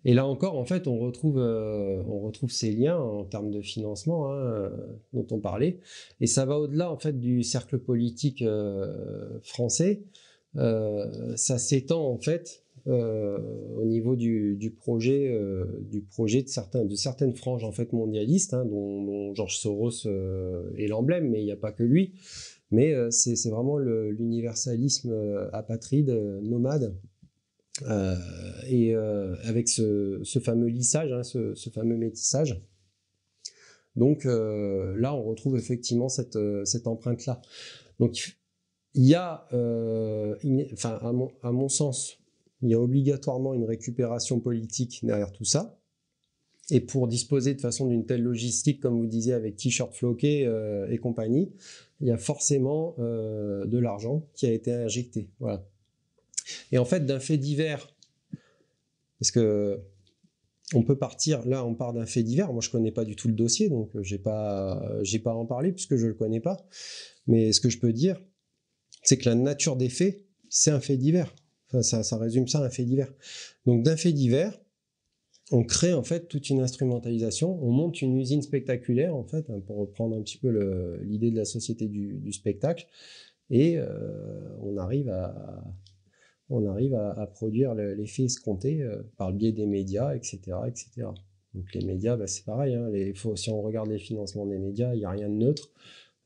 Et là encore, en fait, on retrouve, euh, on retrouve ces liens en termes de financement hein, euh, dont on parlait. Et ça va au-delà, en fait, du cercle politique euh, français. ça s'étend, en fait, au niveau du, projet, du projet de, certains, de certaines franges, en fait, mondialistes, hein, dont, dont, Georges Soros est l'emblème, mais il n'y a pas que lui. Mais c'est vraiment l'universalisme apatride, nomade, euh, et euh, avec ce, fameux lissage, hein, ce, fameux métissage. Donc euh, là, on retrouve effectivement cette, cette empreinte-là. Donc il y a, enfin, à mon, à mon sens, il y a obligatoirement une récupération politique derrière tout ça. Et pour disposer de façon d'une telle logistique, comme vous disiez, avec t-shirt floqué et compagnie, il y a forcément de l'argent qui a été injecté. Voilà. Et en fait, d'un fait divers, parce que on peut partir, là on part d'un fait divers, moi je connais pas du tout le dossier, donc euh, j'ai pas, pas en parler puisque je le connais pas. Mais ce que je peux dire, c'est que la nature des faits, c'est un fait divers. Ça, résume ça, un fait divers. Donc d'un fait divers, on crée en fait toute une instrumentalisation, on monte une usine spectaculaire en fait, hein, pour reprendre un petit peu l'idée de la société du, spectacle, et euh, on arrive à, produire l'effet escompté euh, par le biais des médias, etc. etc. Donc les médias, bah, c'est pareil. Hein, si on regarde les financements des médias, il n'y a rien de neutre.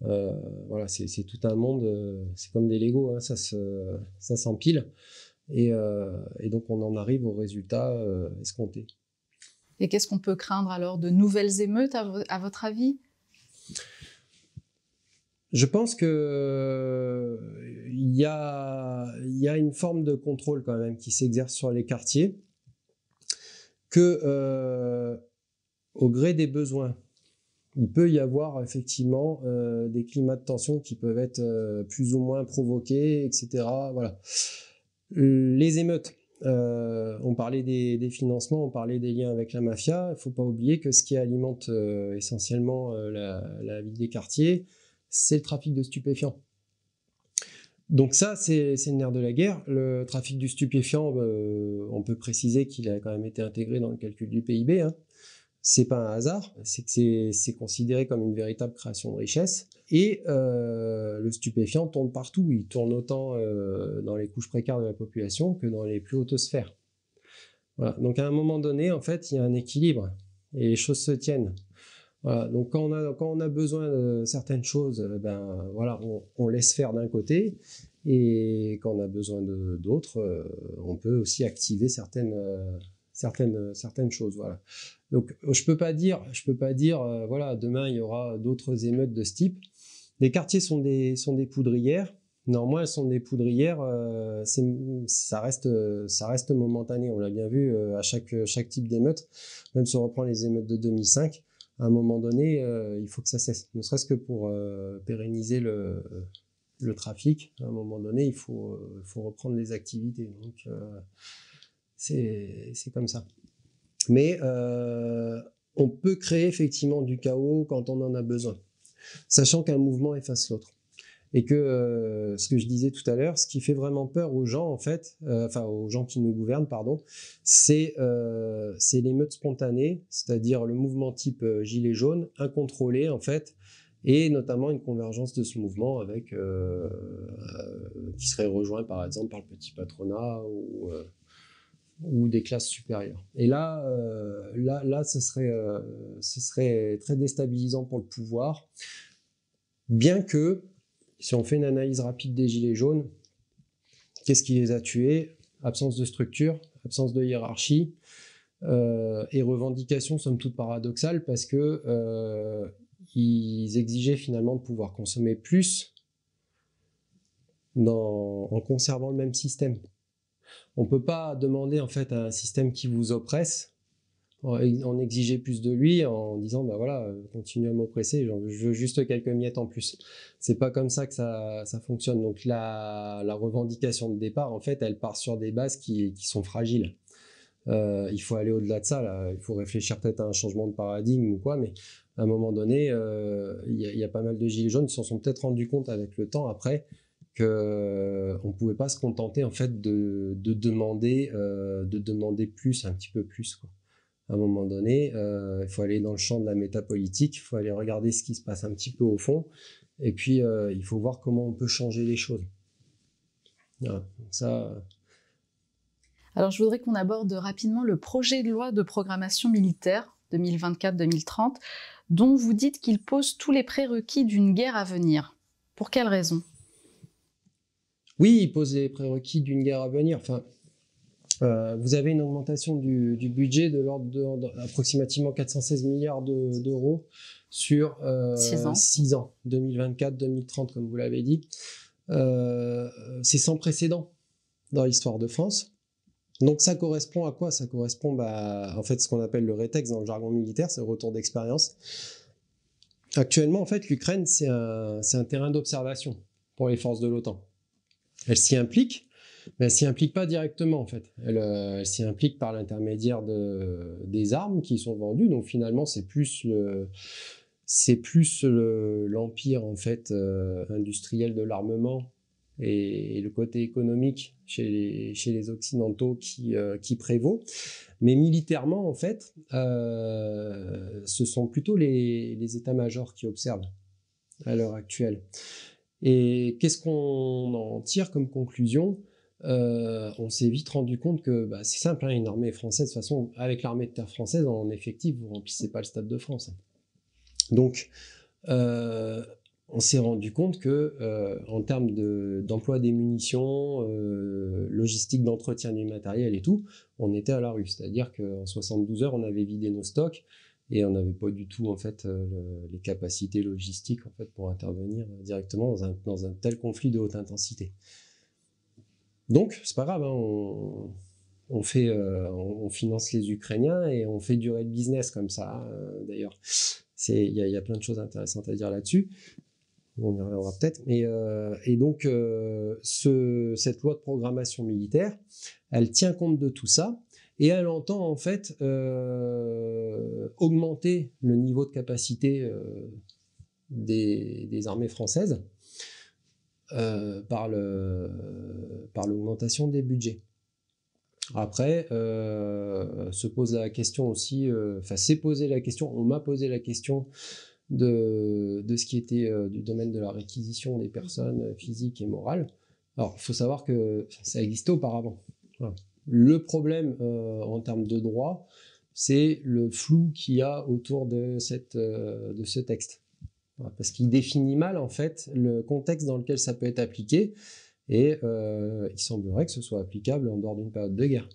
Euh, voilà, c'est tout un monde. Euh, c'est comme des Lego, hein, ça s'empile. Et, donc on en arrive au résultat escompté. Et qu'est-ce qu'on peut craindre alors de nouvelles émeutes à votre avis? Je pense que euh, il y a, y a une forme de contrôle quand même qui s'exerce sur les quartiers, que euh, au gré des besoins, il peut y avoir effectivement euh, des climats de tension qui peuvent être euh, plus ou moins provoqués, etc. Voilà. Les émeutes, euh, on parlait des, financements, on parlait des liens avec la mafia. Il ne faut pas oublier que ce qui alimente essentiellement la, vie des quartiers, c'est le trafic de stupéfiants. Donc ça, c'est le nerf de la guerre. Le trafic du stupéfiant, on peut préciser qu'il a quand même été intégré dans le calcul du PIB. Hein c'est pas un hasard, c'est que c'est considéré comme une véritable création de richesse. Et euh, le stupéfiant tourne partout. Il tourne autant euh, dans les couches précaires de la population que dans les plus hautes sphères. Donc à un moment donné, en fait, il y a un équilibre et les choses se tiennent. Donc quand on a, on besoin de certaines choses, euh, ben voilà, on, laisse faire d'un côté. Et quand on a besoin d'autres, on peut aussi activer certaines, certaines, certaines choses. Voilà. Donc je peux pas dire, je peux pas dire, euh, voilà, demain il y aura d'autres émeutes de ce type. Les quartiers sont des sont des poudrières. Néanmoins, elles sont des poudrières. Euh, ça reste ça reste momentané. On l'a bien vu euh, à chaque chaque type d'émeute. Même si on reprend les émeutes de 2005, à un moment donné, il faut que ça cesse. Ne serait-ce que pour pérenniser le le trafic. À un moment donné, il faut faut reprendre les activités. Donc c'est comme ça. Mais euh, on peut créer effectivement du chaos quand on en a besoin, sachant qu'un mouvement efface l'autre. Et que euh, ce que je disais tout à l'heure, ce qui fait vraiment peur aux gens, en fait, euh, enfin aux gens qui nous gouvernent, pardon, c'est c'est l'émeute spontanée, c'est-à-dire le mouvement type gilet jaune, incontrôlé en fait, et notamment une convergence de ce mouvement avec qui serait rejoint par exemple par le petit patronat ou ou des classes supérieures. Et là, euh, là, ce serait, euh, serait très déstabilisant pour le pouvoir, bien que, si on fait une analyse rapide des gilets jaunes, qu'est-ce qui les a tués? Absence de structure, absence de hiérarchie euh, et revendications somme toute paradoxales parce que ils exigeaient finalement de pouvoir consommer plus en conservant le même système. On peut pas demander en fait à un système qui vous oppresse en exiger plus de lui en disant bah voilà continue à m'oppresser je veux juste quelques miettes en plus. C'est pas comme ça que ça, fonctionne. Donc la, revendication de départ en fait elle part sur des bases qui, sont fragiles. Euh, il faut aller au-delà de ça il faut réfléchir peut-être à un changement de paradigme ou quoi mais à un moment donné euh, il y, a pas mal de gilets jaunes qui s'en sont peut-être rendus compte avec le temps après euh, ne pouvait pas se contenter en fait de, demander euh, de demander plus un petit peu plus à un moment donné euh, il faut aller dans le champ de la métapolitique il faut aller regarder ce qui se passe un petit peu au fond et puis il faut voir comment on peut changer les choses. Alors je voudrais qu'on aborde rapidement le projet de loi de programmation militaire 2024-2030 dont vous dites qu'il pose tous les prérequis d'une guerre à venir. Pour quelles raisons oui, il pose les prérequis d'une guerre à venir. Enfin, euh, vous avez une augmentation du, budget de l'ordre d'approximativement 416 milliards d'euros sur 6 euh, ans. 2024-2030, comme vous l'avez dit. Euh, c'est sans précédent dans l'histoire de France. Donc ça correspond à quoi? Ça correspond bah, en fait ce qu'on appelle le rétex dans le jargon militaire, c'est le retour d'expérience. Actuellement, en fait, l'Ukraine, c'est un, un terrain d'observation pour les forces de l'OTAN elle s'y implique, mais elle s'y implique pas directement en fait. Elle, euh, s'y implique par l'intermédiaire de, des armes qui sont vendues. Donc finalement, c'est plus le, c'est plus l'empire en fait euh, industriel de l'armement et, le côté économique chez les, chez les occidentaux qui, euh, qui prévaut. Mais militairement, en fait, ce sont plutôt les, les états-majors qui observent à l'heure actuelle. Et qu'est-ce qu'on en tire comme conclusion? Euh, On s'est vite rendu compte que bah, c'est simple, hein, une armée française, de toute façon, avec l'armée de terre française, en effectif, vous remplissez pas le stade de France. Donc, euh, on s'est rendu compte que euh, en termes d'emploi des munitions, logistique d'entretien du matériel et tout, on était à la rue. C'est-à-dire qu'en 72 heures, on avait vidé nos stocks et on n'avait pas du tout en fait euh, les capacités logistiques en fait pour intervenir directement dans un, tel conflit de haute intensité. Donc c'est pas grave, hein, euh, on, finance les Ukrainiens et on fait durer le business comme ça d'ailleurs. il y, a plein de choses intéressantes à dire là-dessus. On y reviendra peut-être. et donc, cette loi de programmation militaire, elle tient compte de tout ça et elle entend en fait augmenter le niveau de capacité des, armées françaises par l'augmentation des budgets. Après, euh, se pose la question aussi, euh, enfin, s'est posé la question, on m'a posé la question de, de ce qui était euh, du domaine de la réquisition des personnes physiques et morales. Alors, il faut savoir que ça existait auparavant. Le problème en termes de droit, c'est le flou qu'il y a autour de, cette, de ce texte. Parce qu'il définit mal, en fait, le contexte dans lequel ça peut être appliqué. Et euh, il semblerait que ce soit applicable en dehors d'une période de guerre,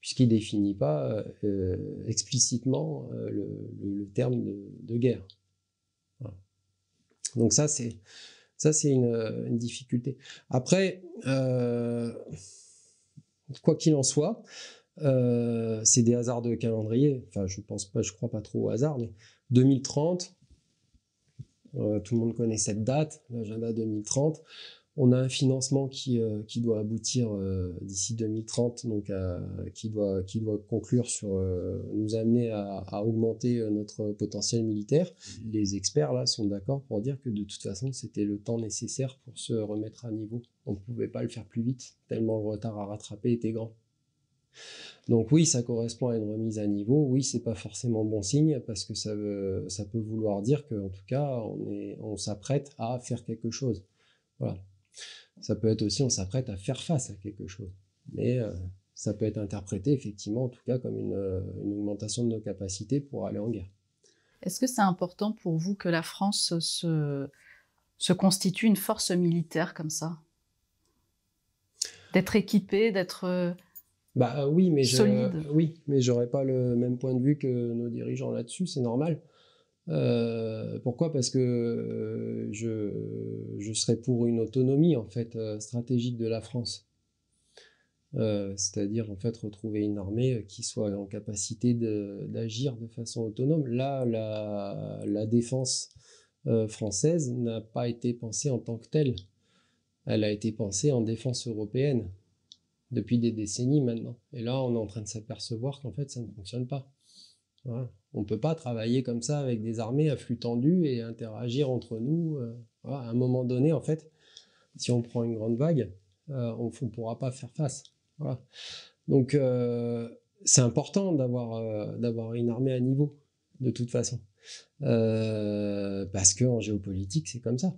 puisqu'il ne définit pas euh, explicitement euh, le, terme de, guerre. Donc ça, c'est ça, c'est une, difficulté. Après, quoi qu'il en soit, c'est des hasards de calendrier. Enfin, je pense pas, je crois pas trop au hasard, mais 2030, tout le monde connaît cette date, l'agenda 2030 on a un financement qui, euh, qui doit aboutir euh, d'ici 2030, donc qui, doit, qui doit conclure sur euh, nous amener à, augmenter notre potentiel militaire. Les experts là sont d'accord pour dire que de toute façon c'était le temps nécessaire pour se remettre à niveau. On ne pouvait pas le faire plus vite, tellement le retard à rattraper était grand. Donc oui, ça correspond à une remise à niveau. Oui, c'est pas forcément bon signe parce que ça, veut, ça peut vouloir dire qu'en tout cas, on, on s'apprête à faire quelque chose. Voilà. Ça peut être aussi on s'apprête à faire face à quelque chose. Mais euh, ça peut être interprété effectivement, en tout cas, comme euh, une, augmentation de nos capacités pour aller en guerre. Est-ce que c'est important pour vous que la France se, se constitue une force militaire comme ça? D'être équipée, d'être euh, bah oui, mais solide? oui, mais j'aurais pas le même point de vue que nos dirigeants là-dessus, c'est normal. Euh, pourquoi? Parce que euh, je, serais pour une autonomie en fait euh, stratégique de la France. c'est-à-dire en fait retrouver une armée qui soit en capacité d'agir de, façon autonome. Là, la, la défense française n'a pas été pensée en tant que telle. Elle a été pensée en défense européenne depuis des décennies maintenant. Et là, on est en train de s'apercevoir qu'en fait, ça ne fonctionne pas. On ne peut pas travailler comme ça avec des armées à flux tendu et interagir entre nous. Euh, à un moment donné, en fait, si on prend une grande vague, euh, on ne pourra pas faire face. Donc, euh, c'est important d'avoir une armée à niveau, de toute façon. parce qu'en géopolitique, c'est comme ça.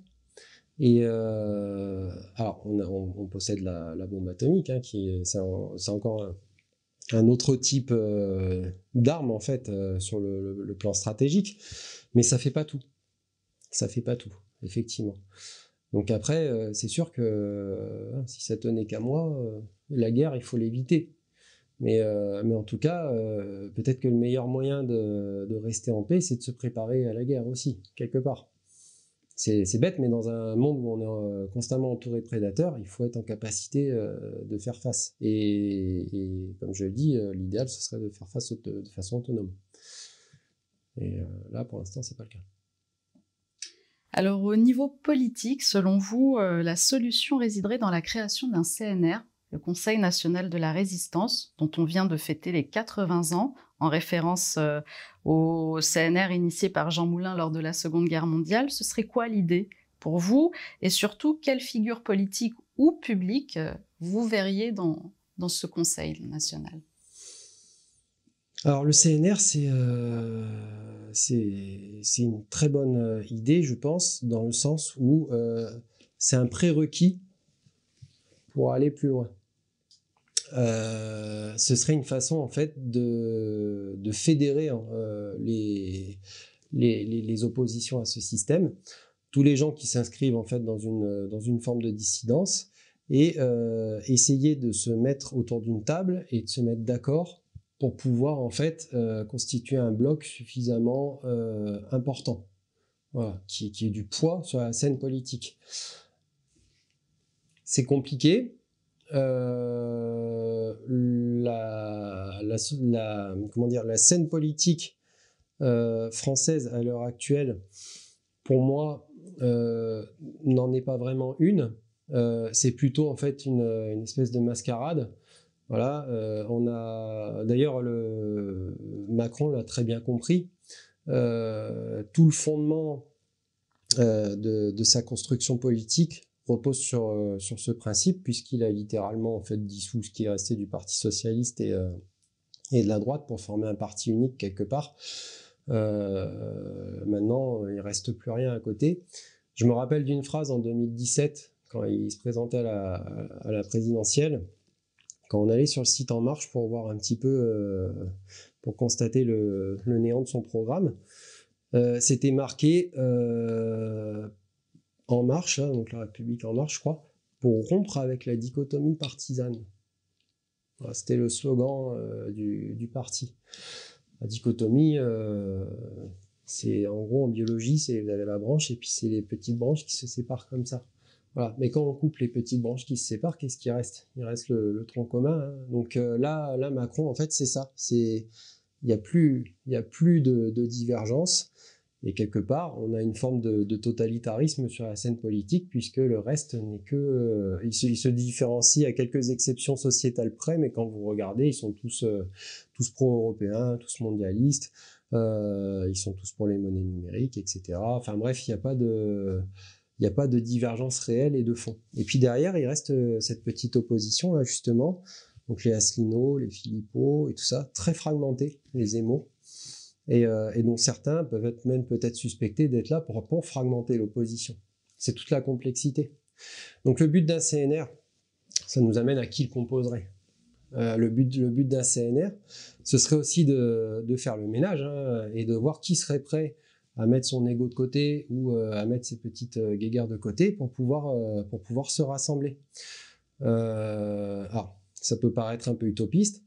Et alors, on, possède la, bombe atomique, hein, qui c'est encore un autre type euh, d'arme en fait euh, sur le, plan stratégique, mais ça fait pas tout. Ça fait pas tout, effectivement. Donc après, euh, c'est sûr que si ça tenait qu'à moi, la guerre, il faut l'éviter. Mais, mais en tout cas, peut-être que le meilleur moyen de rester en paix, c'est de se préparer à la guerre aussi, quelque part. C'est bête, mais dans un monde où on est euh, constamment entouré de prédateurs, il faut être en capacité euh, de faire face. Et, comme je le dis, euh, l'idéal, ce serait de faire face de, façon autonome. Et là, pour l'instant, c'est pas le cas. Alors, au niveau politique, selon vous, la solution résiderait dans la création d'un CNR, le Conseil national de la résistance, dont on vient de fêter les 80 ans, en référence euh, au CNR initié par Jean Moulin lors de la Seconde Guerre mondiale. Ce serait quoi l'idée pour vous? Et surtout, quelle figure politique ou publique euh, vous verriez dans, ce Conseil national? Alors le CNR, euh, c'est une très bonne idée, je pense, dans le sens où c'est un prérequis pour aller plus loin. Euh, ce serait une façon en fait de, fédérer hein, euh, les, oppositions à ce système, tous les gens qui s'inscrivent en fait dans une, forme de dissidence et euh, essayer de se mettre autour d'une table et de se mettre d'accord pour pouvoir en fait constituer un bloc suffisamment important, qui ait du poids sur la scène politique. C'est compliqué, euh, la, comment dire, la scène politique française à l'heure actuelle, pour moi, n'en est pas vraiment une. c'est plutôt en fait une, espèce de mascarade. Voilà, on a d'ailleurs le Macron l'a très bien compris. tout le fondement de, sa construction politique repose sur, euh, sur ce principe, puisqu'il a littéralement en fait dissous ce qui est resté du Parti socialiste et, euh, et de la droite pour former un parti unique quelque part. Euh, maintenant, il reste plus rien à côté. Je me rappelle d'une phrase en 2017, quand il se présentait à la, à la, présidentielle, quand on allait sur le site En Marche pour voir un petit peu, pour constater le, le, néant de son programme. C'était marqué en Marche, hein, donc la République En Marche, je crois, pour rompre avec la dichotomie partisane. C'était le slogan euh, du, parti. La dichotomie, euh, c'est en gros en biologie, c'est vous avez la branche et puis c'est les petites branches qui se séparent comme ça. Voilà. Mais quand on coupe les petites branches qui se séparent, qu'est-ce qui reste? Il reste le, tronc commun. Hein. Donc euh, là, là, Macron, en fait, c'est ça. C'est il n'y a plus, il y a plus de, de divergence. Et quelque part, on a une forme de, totalitarisme sur la scène politique, puisque le reste n'est que... Euh, il, se, différencie à quelques exceptions sociétales près, mais quand vous regardez, ils sont tous, euh, tous pro-européens, tous mondialistes, euh, ils sont tous pour les monnaies numériques, etc. Enfin bref, il n'y a pas de... A pas de divergence réelle et de fond. Et puis derrière, il reste cette petite opposition, là, justement. Donc les Asselineau, les Philippot et tout ça, très fragmentés, les émaux. Euh, et, dont certains peuvent être même peut-être suspectés d'être là pour, pour fragmenter l'opposition. C'est toute la complexité. Donc le but d'un CNR, ça nous amène à qui le composerait. Euh, le but, le but d'un CNR, ce serait aussi de, de faire le ménage hein, et de voir qui serait prêt à mettre son ego de côté ou euh, à mettre ses petites guéguerres de côté pour pouvoir, pour pouvoir se rassembler. alors, ça peut paraître un peu utopiste.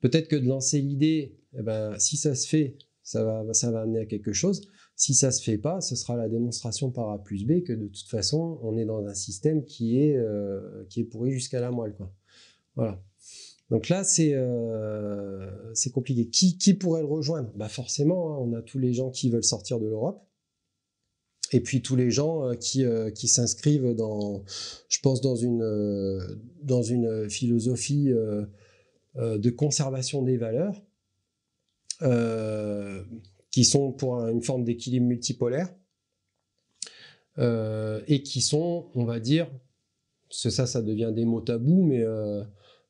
Peut-être que de lancer l'idée, eh ben, si ça se fait, ça va, ça va amener à quelque chose. Si ça se fait pas, ce sera la démonstration par A plus B que de toute façon, on est dans un système qui est, euh, qui est pourri jusqu'à la moelle. Quoi. Voilà. Donc là, c'est euh, compliqué. Qui, qui pourrait le rejoindre? Bah Forcément, hein, on a tous les gens qui veulent sortir de l'Europe. Et puis tous les gens euh, qui, qui s'inscrivent dans, je pense, dans une, dans une philosophie de conservation des valeurs euh, qui sont pour une forme d'équilibre multipolaire euh, et qui sont, on va dire, ça, ça devient des mots tabous, mais euh,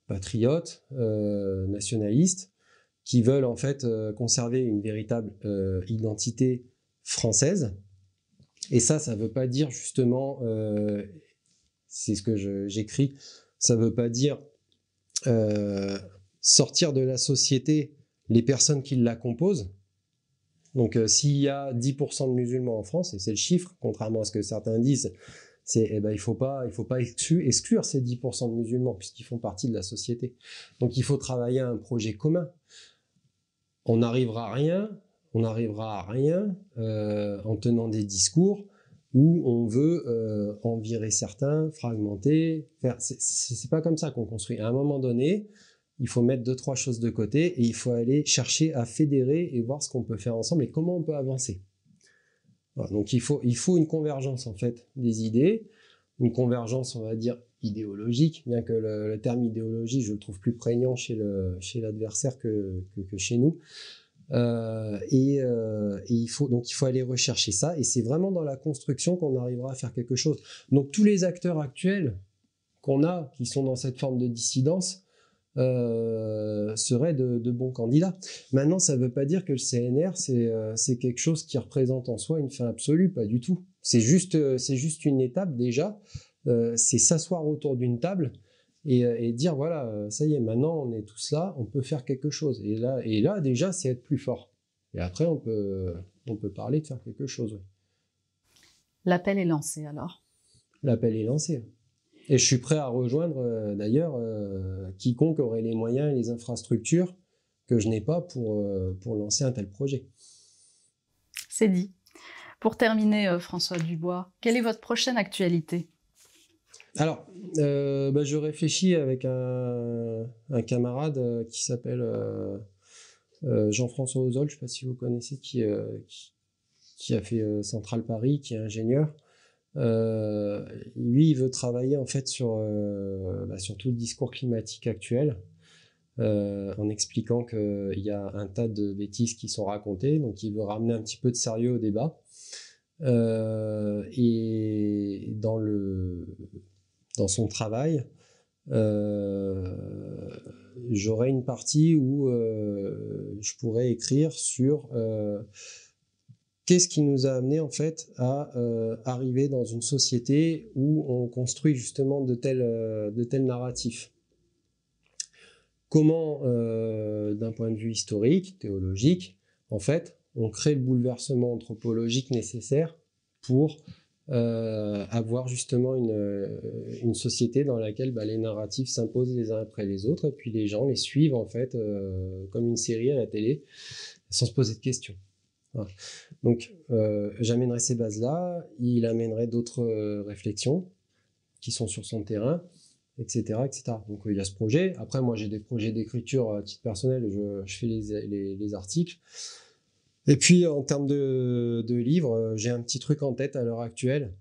patriotes, nationalistes, qui veulent en fait conserver une véritable identité française. Et ça, ça ne veut pas dire justement, c'est ce que j'écris, ça ne veut pas dire sortir de la société les personnes qui la composent. Donc euh, s'il y a 10% de musulmans en France, et c'est le chiffre, contrairement à ce que certains disent, c'est eh ben, il faut pas il faut pas exclure, ces 10% de musulmans puisqu'ils font partie de la société. Donc il faut travailler à un projet commun. On n'arrivera à rien, on n'arrivera à rien euh, en tenant des discours où on veut euh, en virer certains, fragmenter. Faire. C'est pas comme ça qu'on construit. À un moment donné, il faut mettre deux, trois choses de côté et il faut aller chercher à fédérer et voir ce qu'on peut faire ensemble et comment on peut avancer. donc il faut, il faut une convergence en fait des idées, une convergence on va dire idéologique, bien que le, terme idéologie je le trouve plus prégnant chez chez l'adversaire que, que, chez nous. Euh, et, euh, et, il faut donc il faut aller rechercher ça et c'est vraiment dans la construction qu'on arrivera à faire quelque chose. Donc tous les acteurs actuels qu'on a qui sont dans cette forme de dissidence, euh, seraient de, bons candidats. Maintenant, ça ne veut pas dire que le CNR, euh, c'est quelque chose qui représente en soi une fin absolue, pas du tout. C'est juste, euh, juste une étape déjà, c'est s'asseoir autour d'une table et, dire, voilà, ça y est, maintenant on est tous là, on peut faire quelque chose. Et là, et là déjà, c'est être plus fort. Et après, on peut, on peut parler de faire quelque chose. L'appel est lancé alors? L'appel est lancé. Et je suis prêt à rejoindre euh, d'ailleurs euh, quiconque aurait les moyens et les infrastructures que je n'ai pas pour, euh, pour lancer un tel projet. C'est dit. Pour terminer, François Dubois, quelle est votre prochaine actualité? Alors, bah, je réfléchis avec un, un camarade qui s'appelle Jean-François Ozol, je ne sais pas si vous connaissez, qui, qui, a fait Central Paris, qui est ingénieur. Lui, il veut travailler en fait sur, bah, sur tout le discours climatique actuel. Euh, en expliquant qu'il y a un tas de bêtises qui sont racontées, donc il veut ramener un petit peu de sérieux au débat. Euh, et dans, le, dans son travail, euh, j'aurai une partie où je pourrais écrire sur qu'est-ce qui nous a amené en fait à arriver dans une société où on construit justement de tels, de tels narratifs? Comment, euh, d'un point de vue historique, théologique, en fait, on crée le bouleversement anthropologique nécessaire pour euh, avoir justement une, une, société dans laquelle bah, les narratifs s'imposent les uns après les autres, et puis les gens les suivent en fait euh, comme une série à la télé, sans se poser de questions. Donc, j'amènerai ces bases-là, il amènerait d'autres réflexions qui sont sur son terrain, etc., etc. Donc euh, il y a ce projet. Après, moi, j'ai des projets d'écriture à titre personnel, je, fais les, les, articles. Et puis, en termes de, livres, euh, j'ai un petit truc en tête à l'heure actuelle.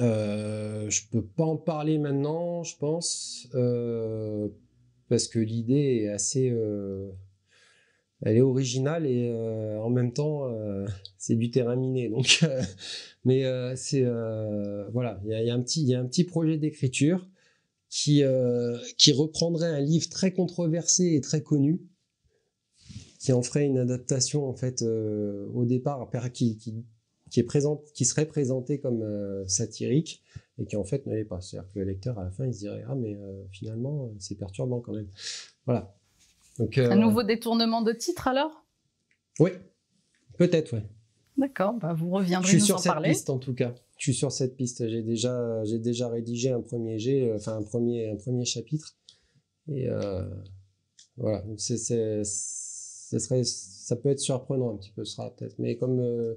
Euh, je peux pas en parler maintenant, je pense, euh, parce que l'idée est assez, euh, elle est originale et en même temps, c'est du terrain miné. Donc, mais c'est voilà, il y a, un petit, il y a un petit projet d'écriture qui, euh, qui reprendrait un livre très controversé et très connu, qui en ferait une adaptation en fait euh, au départ, qui, qui, qui, est présente, qui serait présenté comme euh, satirique et qui en fait ne l'est pas. C'est-à-dire que le lecteur à la fin il se dirait ah mais finalement c'est perturbant quand même. Voilà. Donc, un nouveau détournement de titre alors? Oui, peut-être ouais. D'accord, bah vous reviendrez nous en parler. Je suis sur cette piste en tout cas je suis sur cette piste. J'ai déjà, j'ai déjà rédigé un premier jet, euh, enfin un premier, un premier chapitre. Et euh, voilà, c'est, c'est, ça serait, ça peut être surprenant un petit peu, sera peut-être. Mais comme, euh,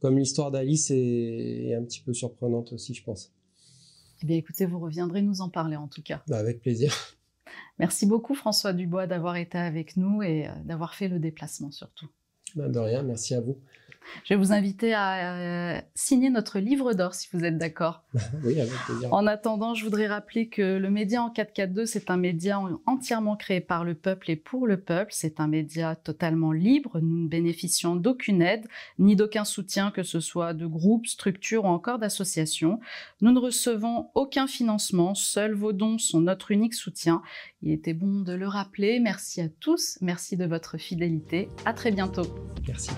comme l'histoire d'Alice est, est, un petit peu surprenante aussi, je pense. Eh bien, écoutez, vous reviendrez nous en parler en tout cas. Bah, avec plaisir. Merci beaucoup François Dubois d'avoir été avec nous et d'avoir fait le déplacement surtout. Bah, de rien, merci à vous. Je vais vous inviter à euh, signer notre livre d'or si vous êtes d'accord. [LAUGHS] oui, avec plaisir. En attendant, je voudrais rappeler que le média en 442, c'est un média entièrement créé par le peuple et pour le peuple. C'est un média totalement libre. Nous ne bénéficions d'aucune aide, ni d'aucun soutien, que ce soit de groupes, structures ou encore d'associations. Nous ne recevons aucun financement. Seuls vos dons sont notre unique soutien. Il était bon de le rappeler. Merci à tous. Merci de votre fidélité. À très bientôt. Merci.